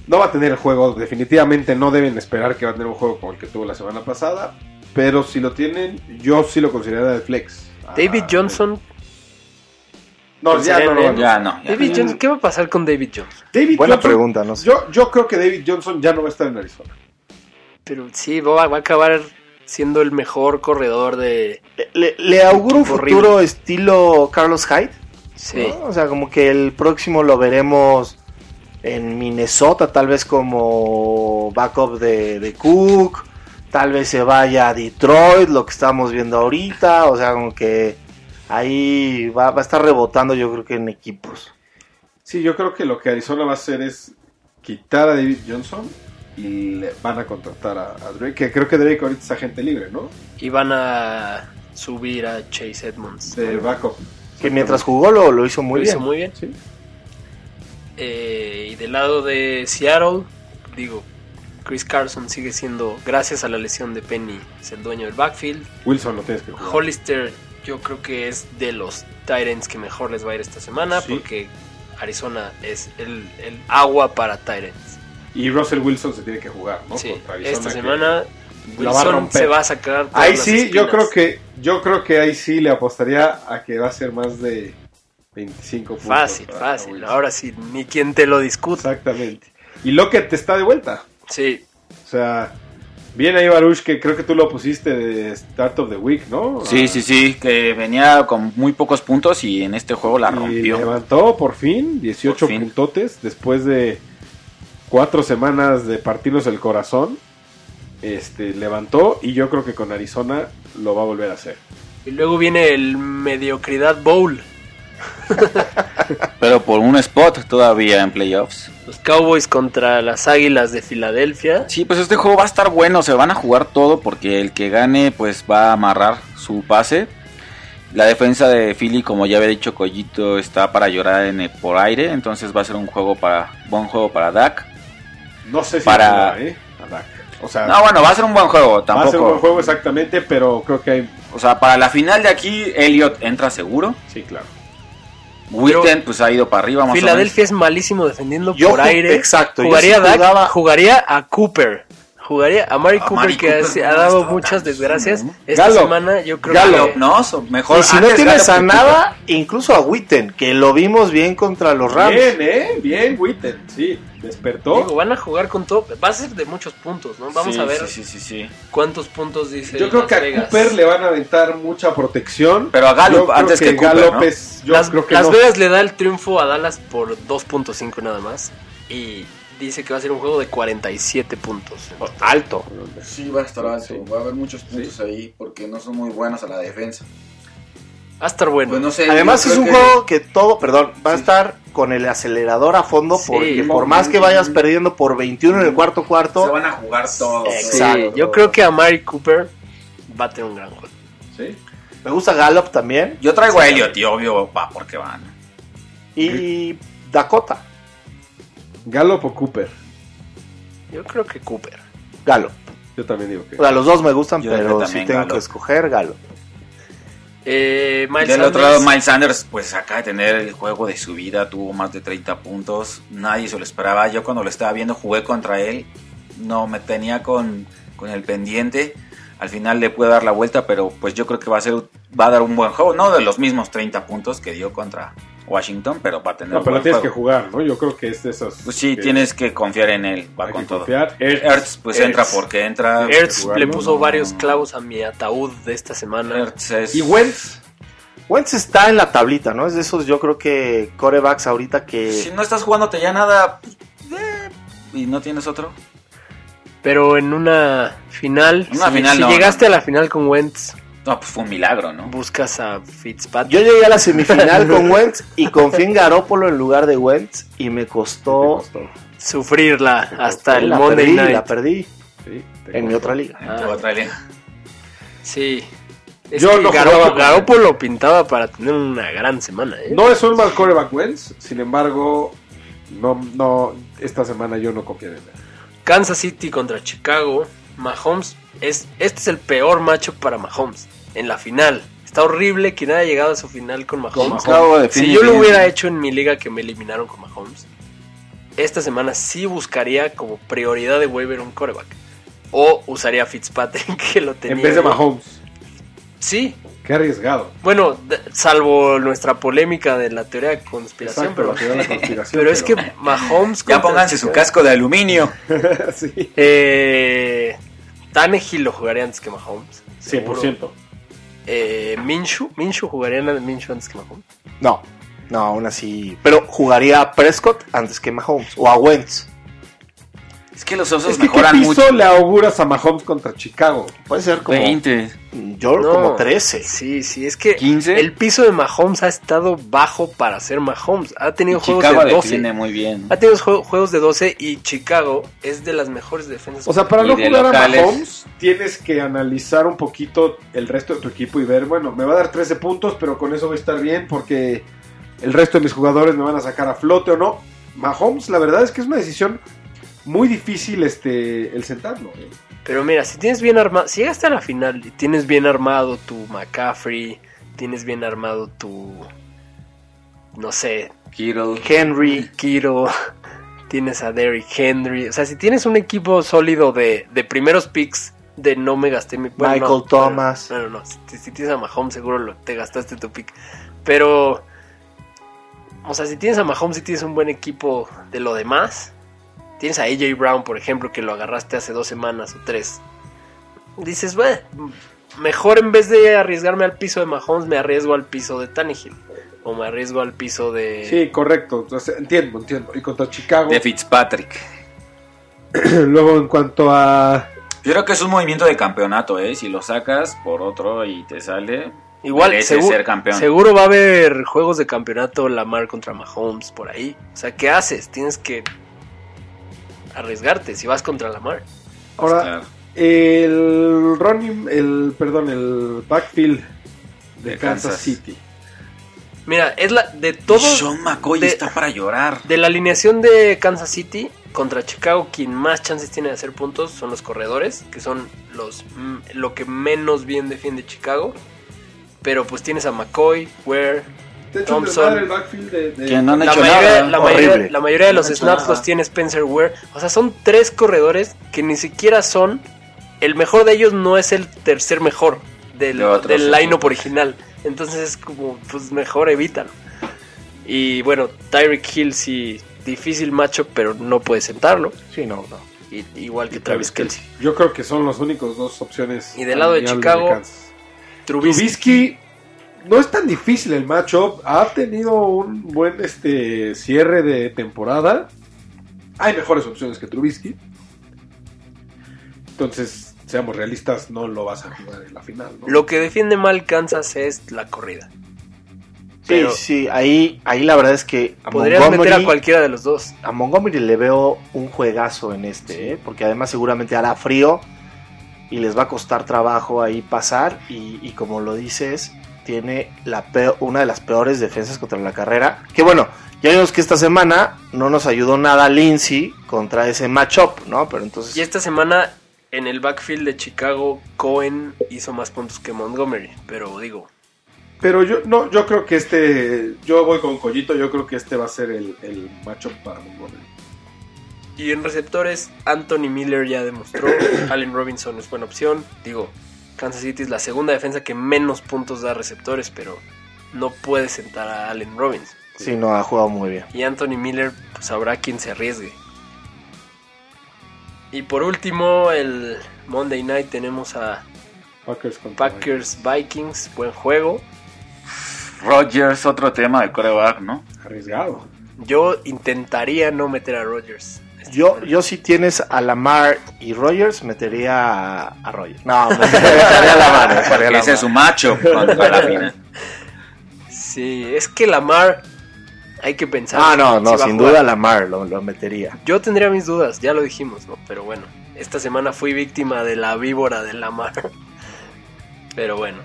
No va a tener el juego, definitivamente no deben esperar que va a tener un juego como el que tuvo la semana pasada. Pero si lo tienen, yo sí lo consideraría de flex. David Ah, Johnson. No, ya no, ya ya David no. Johnson, ¿qué va a pasar con David Johnson? David Buena Johnson- pregunta, no sé. Yo, yo creo que David Johnson ya no va a estar en Arizona. Pero sí, va, va a acabar siendo el mejor corredor de. Le, le- le auguro un futuro estilo Carlos Hyde. Sí. ¿no? O sea, como que el próximo lo veremos en Minnesota, tal vez como backup de, de Cook, tal vez se vaya a Detroit, lo que estamos viendo ahorita, o sea, como que ahí va, va a estar rebotando yo creo que en equipos. Sí, yo creo que lo que Arizona va a hacer es quitar a David Johnson y le van a contratar a, a Drake, que creo que Drake ahorita es agente libre, ¿no? Y van a subir a Chase Edmonds. De backup. Que mientras jugó lo, lo hizo muy Lo bien. hizo muy bien. Sí. Eh, y del lado de Seattle, digo, Chris Carson sigue siendo, gracias a la lesión de Penny, es el dueño del backfield. Wilson lo tienes que jugar. Hollister yo creo que es de los Tyrants que mejor les va a ir esta semana Sí. porque Arizona es el, el agua para Tyrants. Y Russell Wilson se tiene que jugar, ¿no? Sí, Arizona, esta semana va Wilson se va a sacar. Ahí sí, yo creo que yo creo que ahí sí le apostaría a que va a ser más de 25 puntos. Fácil, fácil. Ahora sí, ni quien te lo discuta. Exactamente. Y Lockett está de vuelta. Sí, O sea, bien ahí Baruch, que creo que tú lo pusiste de Start of the Week, ¿no? Sí, sí, sí, que venía con muy pocos puntos y en este juego la Y rompió. levantó por fin 18 Por fin. puntotes después de cuatro semanas de partirnos el corazón. Este levantó y yo creo que con Arizona lo va a volver a hacer. y luego viene el Mediocridad Bowl. Pero por un spot todavía en playoffs. Los Cowboys contra las Águilas de Filadelfia. Sí, pues este juego va a estar bueno, se van a jugar todo porque el que gane pues va a amarrar su pase. La defensa de Philly, como ya había dicho Collito, está para llorar en el- por aire, entonces va a ser un juego para buen juego para Dak. No sé si Para- va a ¿eh? A Dak. O sea, No, bueno, va a ser un buen juego, va a ser un buen tampoco. juego exactamente, pero creo que hay... O sea, para la final de aquí Elliot entra seguro. Sí, claro. Witten pues ha ido para arriba más Filadelfia es malísimo defendiendo Yo por aire. exacto, yo Jugaría sí a Dak, jugaba- jugaría a Cooper. Jugaría a Mari Cooper que Cooper ha, dado muchas desgracias. fino, Esta Gallup. semana yo creo Gallup. que. No, so- mejor. Y si no tienes a que nada, incluso a Witten, que lo vimos bien contra los Rams. Bien, ¿eh? Bien, Witten. Sí, despertó. digo, van a jugar con todo. Va a ser de muchos puntos, ¿no? Vamos Sí, a ver Sí, sí, sí, sí. cuántos puntos dice. Yo creo Las que a Vegas. Cooper le van a aventar mucha protección. Pero a Gallup antes que Cooper, Gallup ¿no? es- yo Las, creo que Las no. Vegas le da el triunfo a Dallas por 2.5 nada más. Y dice que va a ser un juego de 47 puntos. Alto. Sí, va a estar alto. Sí. Va a haber muchos puntos ahí porque no son muy buenos a la defensa. Va a estar bueno. Pues no sé. Además es un que- juego que todo, perdón, va a estar con el acelerador a fondo Sí. porque por más que vayas perdiendo por 21 en el cuarto Se cuarto, van a jugar todos. Sí, Exacto. yo creo que a Mari Cooper va a tener un gran juego. Sí. me gusta Gallup también Yo traigo a Elliot y obvio va porque van. y Dakota. Gallup o Cooper. Yo creo que Cooper. Gallup. Yo también digo que. O sea, los dos me gustan, Yo pero si tengo Gallup. que escoger Gallup. Eh, Miles Del otro lado, Miles Sanders, pues acaba de tener el juego de su vida, tuvo más de 30 puntos, nadie se lo esperaba. Yo cuando lo estaba viendo jugué contra él, no me tenía con, con el pendiente. Al final le puede dar la vuelta, pero pues yo creo que va a ser va a dar un buen juego, no de los mismos 30 puntos que dio contra Washington, pero va a tener No, pero tienes que jugar, ¿no? Yo creo que es de esos. Pues sí, que tienes que confiar en él, va hay con que todo. confiar. Ertz, Ertz pues Ertz. entra porque entra. Ertz le puso no. varios clavos a mi ataúd de esta semana. Ertz es- Y Wentz. Wentz está en la tablita, ¿no? Es de esos, yo creo que corebacks ahorita que... Si no estás jugándote ya nada pues, eh, y no tienes otro. Pero en una final, Una si, final si no, llegaste a la final con Wentz, No, pues fue un milagro, ¿no? buscas a Fitzpatrick. Yo llegué a la semifinal con Wentz y confié en Garópolo en lugar de Wentz y me costó... costó. Sufrirla hasta el la Monday perdí, Night. la perdí Sí, en mi otra liga. En Ah. tu otra liga. Sí. Es Yo que no. Garoppolo pintaba para tener una gran semana, ¿eh? No es un mal coreback Wentz, sin embargo, no, no, esta semana yo no confío en él. Kansas City contra Chicago. Mahomes es este es el peor macho para Mahomes en la final. Está horrible quien haya llegado a su final con Mahomes. Si yo lo hubiera hecho en mi liga que me eliminaron con Mahomes, esta semana sí buscaría como prioridad de waiver un coreback. O usaría a Fitzpatrick que lo tenía. En vez de. Mahomes. Sí. Qué arriesgado. Bueno, salvo nuestra polémica de la teoría de conspiración, Exacto, pero, la teoría de la conspiración, pero es que Mahomes Ya pónganse su casco de aluminio. sí. Eh, Tannehill lo jugaría antes que Mahomes. seguro. 100%. Eh, Minshew, Minshew jugaría en el Minshew antes que Mahomes. No, no, aún así... Pero jugaría a Prescott antes que Mahomes o a Wentz. Es que los osos Es que ¿qué mejoran piso mucho. le auguras a Mahomes contra Chicago? Puede ser como... 20. Yo No, como 13. Sí, sí, es que 15. el piso de Mahomes ha estado bajo para ser Mahomes. Ha tenido juegos Chicago de 12. define muy bien. Ha tenido jue- juegos de 12 y Chicago es de las mejores defensas. O sea, para Y no jugar locales. a Mahomes, tienes que analizar un poquito el resto de tu equipo y ver, bueno, me va a dar 13 puntos, pero con eso voy a estar bien porque el resto de mis jugadores me van a sacar a flote o no. Mahomes, la verdad es que es una decisión muy difícil este el sentarlo. ¿eh? Pero mira, si tienes bien armado, si llegaste a la final y tienes bien armado tu McCaffrey, tienes bien armado tu, no sé, Kittle. Henry. Kiro, tienes a Derrick Henry. O sea, si tienes un equipo sólido de, de primeros picks, de no me gasté mi bueno, Michael no, Thomas. No, no, no. Si, si tienes a Mahomes, seguro lo- te gastaste tu pick. Pero, o sea, si tienes a Mahomes y tienes un buen equipo de lo demás, tienes a AJ Brown, por ejemplo, que lo agarraste hace dos semanas o tres. Dices, bueno, mejor en vez de arriesgarme al piso de Mahomes, me arriesgo al piso de Tannehill. O me arriesgo al piso de. Sí, correcto. Entonces, entiendo, entiendo. Y contra Chicago. De Fitzpatrick. Luego, en cuanto a. Yo creo que es un movimiento de campeonato, ¿eh? Si lo sacas por otro y te sale, Igual, seguro, ser campeón. seguro va a haber juegos de campeonato Lamar contra Mahomes por ahí. O sea, ¿qué haces? Tienes que arriesgarte si vas contra Lamar. Ahora, Claro. el running. El, perdón, el backfield de, De Kansas, Kansas. City. Mira, es la de todos Sean McCoy de- está para llorar. de la alineación de Kansas City contra Chicago, quien más chances tiene de hacer puntos son los corredores, que son los mm, lo que menos bien defiende Chicago. Pero pues tienes a McCoy, Ware, De hecho, Thompson. el backfield de. de- Que no han la hecho mayoría, nada. la, mayoría, Horrible. la mayoría de los No snaps los tiene Spencer Ware. O sea, son tres corredores que ni siquiera son. El mejor de ellos no es el tercer mejor del, del line-up original. Entonces es como, pues mejor evítalo. Y bueno, Tyreek Hill sí, difícil matchup, pero no puede sentarlo. Sí, no, no. Y- igual que y Travis Kelsey. Yo creo que son los únicos dos opciones. Y del lado de Chicago. Trubisky. Trubisky no es tan difícil el matchup. Ha tenido un buen este cierre de temporada. Hay mejores opciones que Trubisky. Entonces, seamos realistas, no lo vas a jugar en la final. ¿no? Lo que defiende mal Kansas es la corrida. Sí, Pero- sí, ahí, ahí la verdad es que a Podrías meter a cualquiera de los dos. a Montgomery le veo un juegazo en este, ¿eh? porque además seguramente hará frío y les va a costar trabajo ahí pasar y, y como lo dices, tiene la una de las peores defensas contra la carrera. Que bueno, ya vimos que esta semana no nos ayudó nada Lindsay contra ese matchup, ¿no? Pero entonces... Y esta semana en el backfield de Chicago, Cohen hizo más puntos que Montgomery. Pero digo, Pero yo no, yo creo que este, yo voy con Collito, yo creo que este va a ser el, el matchup para Montgomery. y en receptores, Anthony Miller ya demostró. Allen Robinson es buena opción. Digo, Kansas City es la segunda defensa que menos puntos da a receptores, pero no puede sentar a Allen Robinson. Sí, no, ha jugado muy bien. Y Anthony Miller, pues habrá quien se arriesgue. Y por último, el Monday Night tenemos a Packers contra Packers Vikings. Buen juego. Rodgers, otro tema de coreback, ¿no? Arriesgado. Yo intentaría no meter a Rodgers. Yo, yo si tienes a Lamar y Rogers, metería a, a Rogers. No, metería a Lamar. metería a Ese es su Lamar. macho contra la final. Sí, es que Lamar hay que pensar. Ah, no, no, sin duda Lamar lo, lo metería. Yo tendría mis dudas, ya lo dijimos, ¿no? Pero bueno, esta semana fui víctima de la víbora de Lamar. Pero bueno.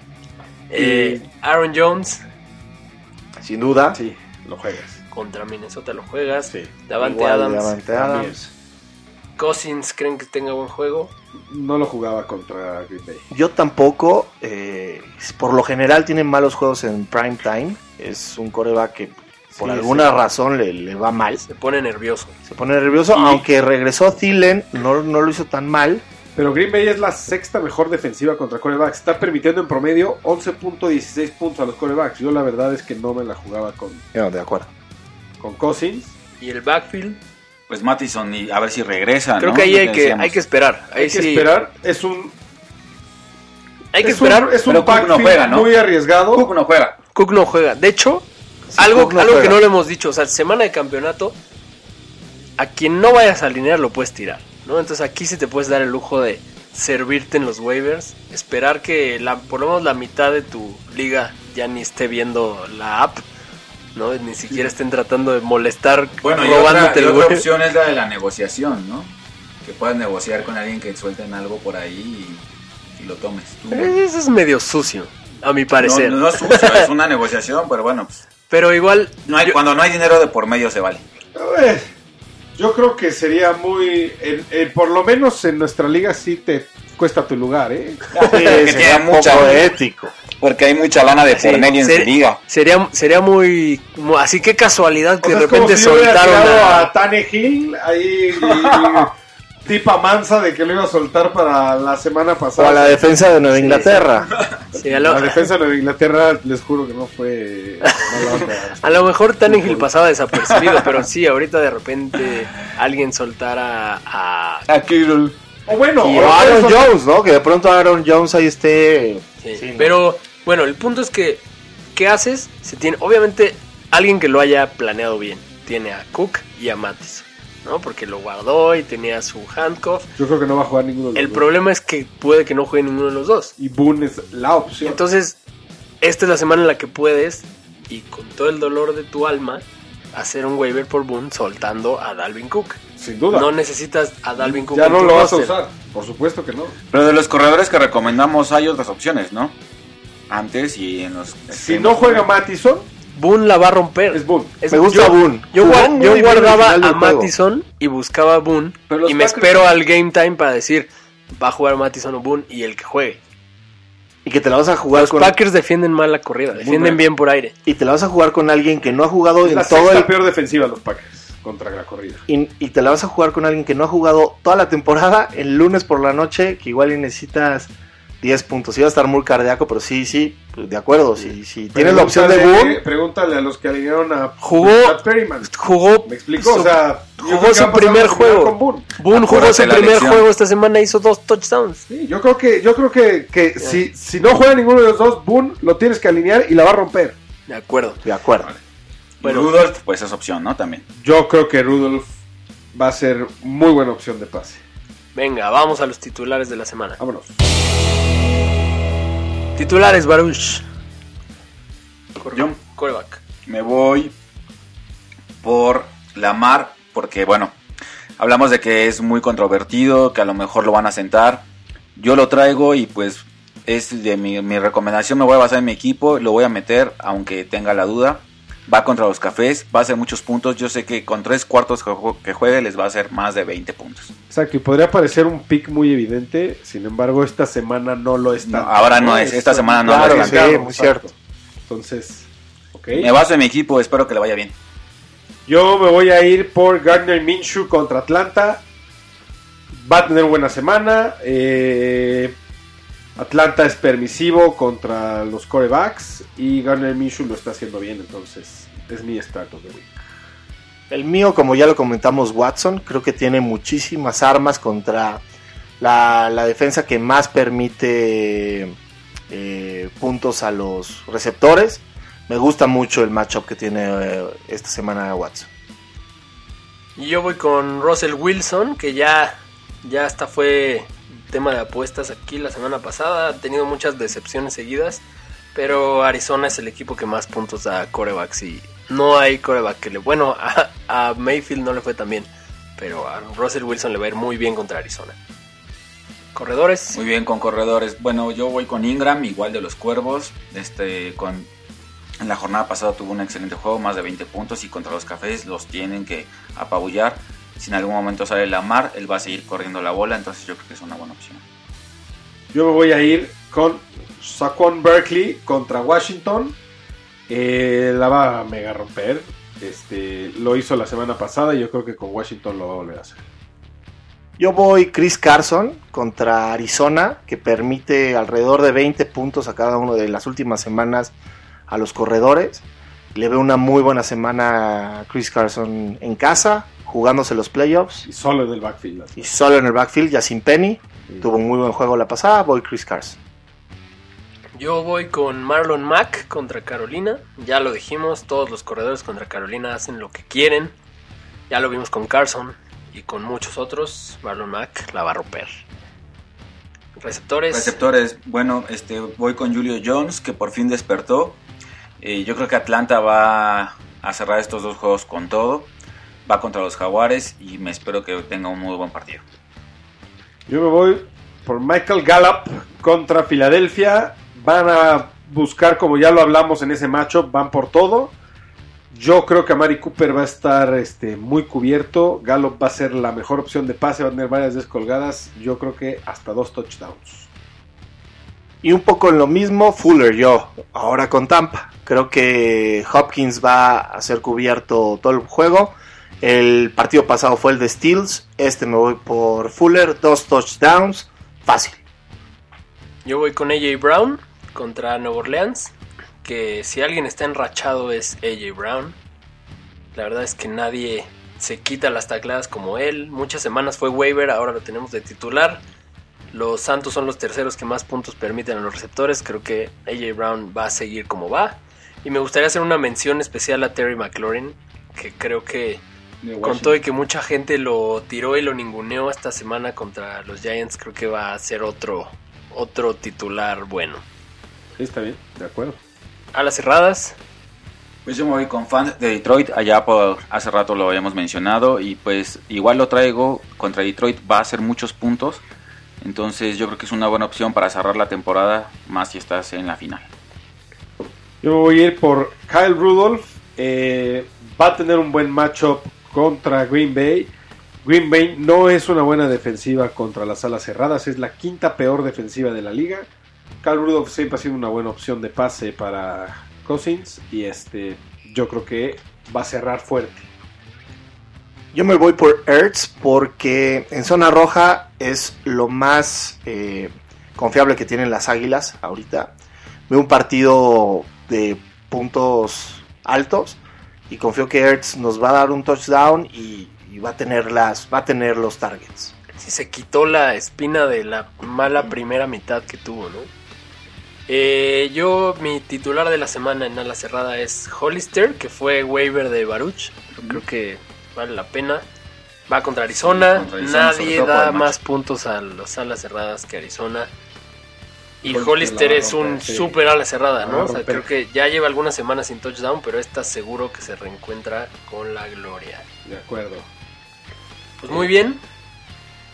Eh, Aaron Jones Sin duda. Sí, lo juegas. Contra Minnesota lo juegas. Sí. Davante Igual, Adams. Davante. Adams. Cousins, ¿creen que tenga buen juego? No lo jugaba contra Green Bay. Yo tampoco. eh, por lo general tienen malos juegos en prime time. Es un coreback que por Sí, alguna sí. razón le, le va mal. Se pone nervioso. Se pone nervioso. Y- Aunque regresó Thielen, no, no lo hizo tan mal. Pero Green Bay es la sexta mejor defensiva contra corebacks. Está permitiendo en promedio 11.16 puntos a los corebacks. Yo la verdad es que no me la jugaba con, No, de acuerdo. Con Cousins. Y el backfield, Pues Mattison, y a ver si regresa, creo ¿no? que ahí hay que, hay que esperar. Ahí Hay que esperar. Es un, Hay que es un- esperar. es un Cook no backfield juega, ¿no? muy arriesgado. Cook no juega. Cook no juega. De hecho, Sí, algo, no algo que no lo hemos dicho, o sea, semana de campeonato, a quien no vayas a alinear lo puedes tirar, ¿no? Entonces aquí sí te puedes dar el lujo de servirte en los waivers, esperar que la, por lo menos la mitad de tu liga ya ni esté viendo la app, ¿no? Ni siquiera estén tratando de molestar Bueno, y otra, robándote y otra opción es la de la negociación, ¿no? Que puedas negociar con alguien que suelten algo por ahí y, y lo tomes tú. Eso es medio sucio, a mi parecer. no es sucio, es una negociación, pero bueno, pues, Pero igual, no hay- yo- cuando no hay dinero de por medio se vale. A ver, yo creo que sería muy. en- en- por lo menos en nuestra liga sí te cuesta tu lugar, ¿eh? Sí, sería poco mucha- ético. Porque hay mucha lana de Sí, por medio en liga. Sería, sería muy, mu- Así que casualidad que O sea, de es como repente si soltaron a... a Tane Hill ahí y- tipa mansa de que lo iba a soltar para la semana O pasada. a la defensa de Nueva Sí. Inglaterra. Sí, a, lo, La defensa de Nueva Inglaterra, les juro que no fue a lo mejor Tannehill pasaba desapercibido, pero sí, ahorita de repente alguien soltara a... Aquí O bueno, Y o o Aaron Jones, ¿no? Que de pronto Aaron Jones ahí esté. Sí, Sí. Pero bueno, el punto es que, ¿qué haces? Se tiene, obviamente, alguien que lo haya planeado bien. Tiene a Cook y a Mattis, ¿no? Porque lo guardó y tenía su handcuff. Yo creo que no va a jugar ninguno de los El dos. problema es que puede que no juegue ninguno de los dos. Y Boone es la opción. Entonces, esta es la semana en la que puedes, y con todo el dolor de tu alma, hacer un waiver por Boone soltando a Dalvin Cook. Sin duda. No necesitas a Dalvin Cook. ya no lo vas a usar. Por supuesto que no. Pero de los corredores que recomendamos hay otras opciones, ¿no? Antes y en los... Si no juega Mattison, Boone la va a romper. es Boone. Es- Me gusta yo- Boone. Yo, guardaba a juego. Mattison y buscaba a Boone y me Packers- espero al game time para decir va a jugar Mattison o Boone y el que juegue. Y que te la vas a jugar Los con. Packers defienden mal la corrida, defienden bien. por aire. Y te la vas a jugar con alguien que no ha jugado Es en la todo sexta el. peor defensiva de los Packers contra la corrida. Y, y te la vas a jugar con alguien que no ha jugado toda la temporada, el lunes por la noche, que igual y necesitas 10 puntos. Iba a estar muy cardíaco, pero sí, sí, pues, de acuerdo. Si, si tienes la opción de Pregúntale- Boone, Pregúntale a los que alinearon a Jugó- Pat Perryman. Jugó ¿Me explico? su- o sea, jugó su primer juego. Boone. Boone jugó su primer lección. juego esta semana, hizo dos touchdowns. Sí, yo creo que, yo creo que, que si, si no juega ninguno de los dos, Boone lo tienes que alinear y la va a romper. De acuerdo. de acuerdo. Bueno. Rudolph, pues es opción, ¿no? También. Yo creo que Rudolph va a ser muy buena opción de pase. Venga, vamos a los titulares de la semana. Vámonos. Titulares, Baruch. Yo. Coreback. Me voy por Lamar, porque bueno, hablamos de que es muy controvertido, que a lo mejor lo van a sentar. Yo lo traigo y pues es de mi, mi recomendación, me voy a basar en mi equipo, lo voy a meter aunque tenga la duda. Va contra los cafés, va a hacer muchos puntos. Yo sé que con tres cuartos que jue- que juegue les va a hacer más de 20 puntos. Exacto, y podría parecer un pick muy evidente, sin embargo, esta semana no lo está. No, ahora no es, esta semana no Claro, lo es. sí, muy cierto. Entonces, ok. Me baso en mi equipo, espero que le vaya bien. Yo me voy a ir por Gardner Minshew contra Atlanta. Va a tener buena semana. eh, Atlanta es permisivo contra los corebacks. Y Gardner Minshew lo está haciendo bien. Entonces, es mi start of the week. El mío, como ya lo comentamos, Watson, creo que tiene muchísimas armas contra la, la defensa que más permite eh, puntos a los receptores. Me gusta mucho el matchup que tiene eh, esta semana Watson. Y yo voy con Russell Wilson, que ya, ya hasta fue tema de apuestas aquí la semana pasada. Ha tenido muchas decepciones seguidas. Pero Arizona es el equipo que más puntos da a corebacks. Y no hay coreback que le. Bueno, a, a Mayfield no le fue tan bien. Pero a Russell Wilson le va a ir muy bien contra Arizona. Corredores. Muy bien con corredores. Bueno, yo voy con Ingram, igual de los Cuervos. Este, con en la jornada pasada tuvo un excelente juego, más de 20 puntos y contra los Cafés los tienen que apabullar. Si en algún momento sale Lamar, él va a seguir corriendo la bola, entonces yo creo que es una buena opción. Yo me voy a ir con Saquon Berkeley contra Washington. Eh, la va a mega romper. Este, lo hizo la semana pasada y yo creo que con Washington lo va a volver a hacer. Yo voy Chris Carson contra Arizona, que permite alrededor de 20 puntos a cada uno de las últimas semanas a los corredores. Le veo una muy buena semana a Chris Carson en casa, jugándose los playoffs. Y solo en el backfield. Y solo en el backfield, ya sin Penny. Tuvo un muy buen juego la pasada, voy Chris Carson. Yo voy con Marlon Mack contra Carolina. Ya lo dijimos, todos los corredores contra Carolina hacen lo que quieren. Ya lo vimos con Carson y con muchos otros. Marlon Mack la va a romper. Receptores. Receptores, bueno, este, voy con Julio Jones, que por fin despertó. Eh, yo creo que Atlanta va a cerrar estos dos juegos con todo. Va contra los Jaguares y me espero que tenga un muy buen partido. Yo me voy por Michael Gallup contra Filadelfia. Van a buscar, como ya lo hablamos en ese matchup, van por todo. Yo creo que Amari Cooper va a estar este, muy cubierto. Gallup va a ser la mejor opción de pase, va a tener varias descolgadas. Yo creo que hasta dos touchdowns. Y un poco en lo mismo, Fuller yo, ahora con Tampa. Creo que Hopkins va a ser cubierto todo el juego. El partido pasado fue el de Steels. Este me voy por Fuller, dos touchdowns, fácil. Yo voy con AJ Brown contra Nueva Orleans. Que si alguien está enrachado es AJ Brown. La verdad es que nadie se quita las tacladas como él. Muchas semanas fue waiver, ahora lo tenemos de titular. Los Santos son los terceros que más puntos permiten a los receptores. Creo que AJ Brown va a seguir como va. Y me gustaría hacer una mención especial a Terry McLaurin, que creo que con todo y que mucha gente lo tiró y lo ninguneó esta semana contra los Giants, creo que va a ser otro, otro titular bueno. Sí, está bien, de acuerdo. A las cerradas. Pues yo me voy con fans de Detroit, allá por hace rato lo habíamos mencionado y pues igual lo traigo contra Detroit, va a ser muchos puntos, entonces yo creo que es una buena opción para cerrar la temporada, más si estás en la final. Yo voy a ir por Kyle Rudolph, eh, va a tener un buen matchup contra Green Bay. Green Bay no es una buena defensiva contra las alas cerradas, es la quinta peor defensiva de la liga. Kyle Rudolph siempre ha sido una buena opción de pase para Cousins y este yo creo que va a cerrar fuerte. Yo me voy por Ertz porque en zona roja es lo más eh, confiable que tienen las águilas ahorita. Veo un partido de puntos altos y confío que Ertz nos va a dar un touchdown y, y va a tener las va a tener los targets. Sí, se quitó la espina de la mala primera mitad que tuvo, ¿no? Eh, yo, mi titular de la semana en ala cerrada es Hollister, que fue waiver de Baruch. Creo que vale la pena. Va contra Arizona. Contra Arizona, sobre Nadie da más puntos a las alas cerradas que Arizona. Y Hollister es un sí. super ala cerrada, ¿no? O sea, creo que ya lleva algunas semanas sin touchdown, pero está seguro que se reencuentra con la gloria. De acuerdo. Pues muy bien,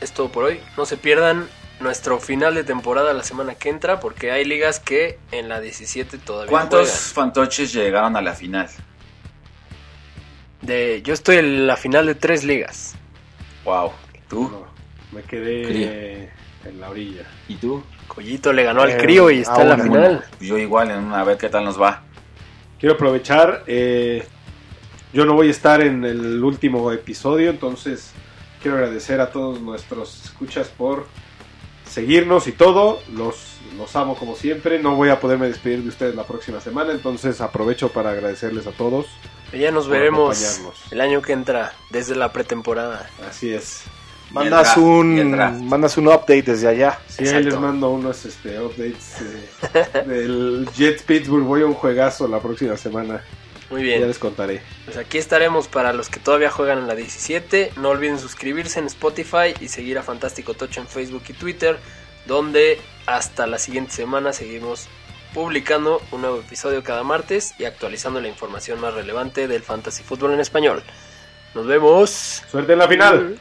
es todo por hoy. No se pierdan nuestro final de temporada la semana que entra, porque hay ligas que en la 17 todavía ¿Cuántos juegan. fantoches llegaron a la final? De, yo estoy en la final de tres ligas. Wow. ¿Tú? No, me quedé Cría. en la orilla. ¿Y tú? Collito le ganó al Eh, crío y está en la aún, final. Yo igual, en una, a ver qué tal nos va. Quiero aprovechar, eh, yo no voy a estar en el último episodio, entonces quiero agradecer a todos nuestros escuchas por seguirnos y todo. Los, los amo como siempre. No voy a poderme despedir de ustedes la próxima semana, entonces aprovecho para agradecerles a todos. Ya nos veremos el año que entra, desde la pretemporada. Así es. Mandas draft, un mandas un update desde allá. Sí, ahí les mando unos este, updates eh, del Jets Pittsburgh. Voy a un juegazo la próxima semana. Muy Ya bien, les contaré. pues aquí estaremos para los que todavía juegan en la 17. No olviden suscribirse en Spotify y seguir a Fantástico Tocho en Facebook y Twitter, donde hasta la siguiente semana seguimos publicando un nuevo episodio cada martes y actualizando la información más relevante del fantasy fútbol en español. Nos vemos. Suerte en la final.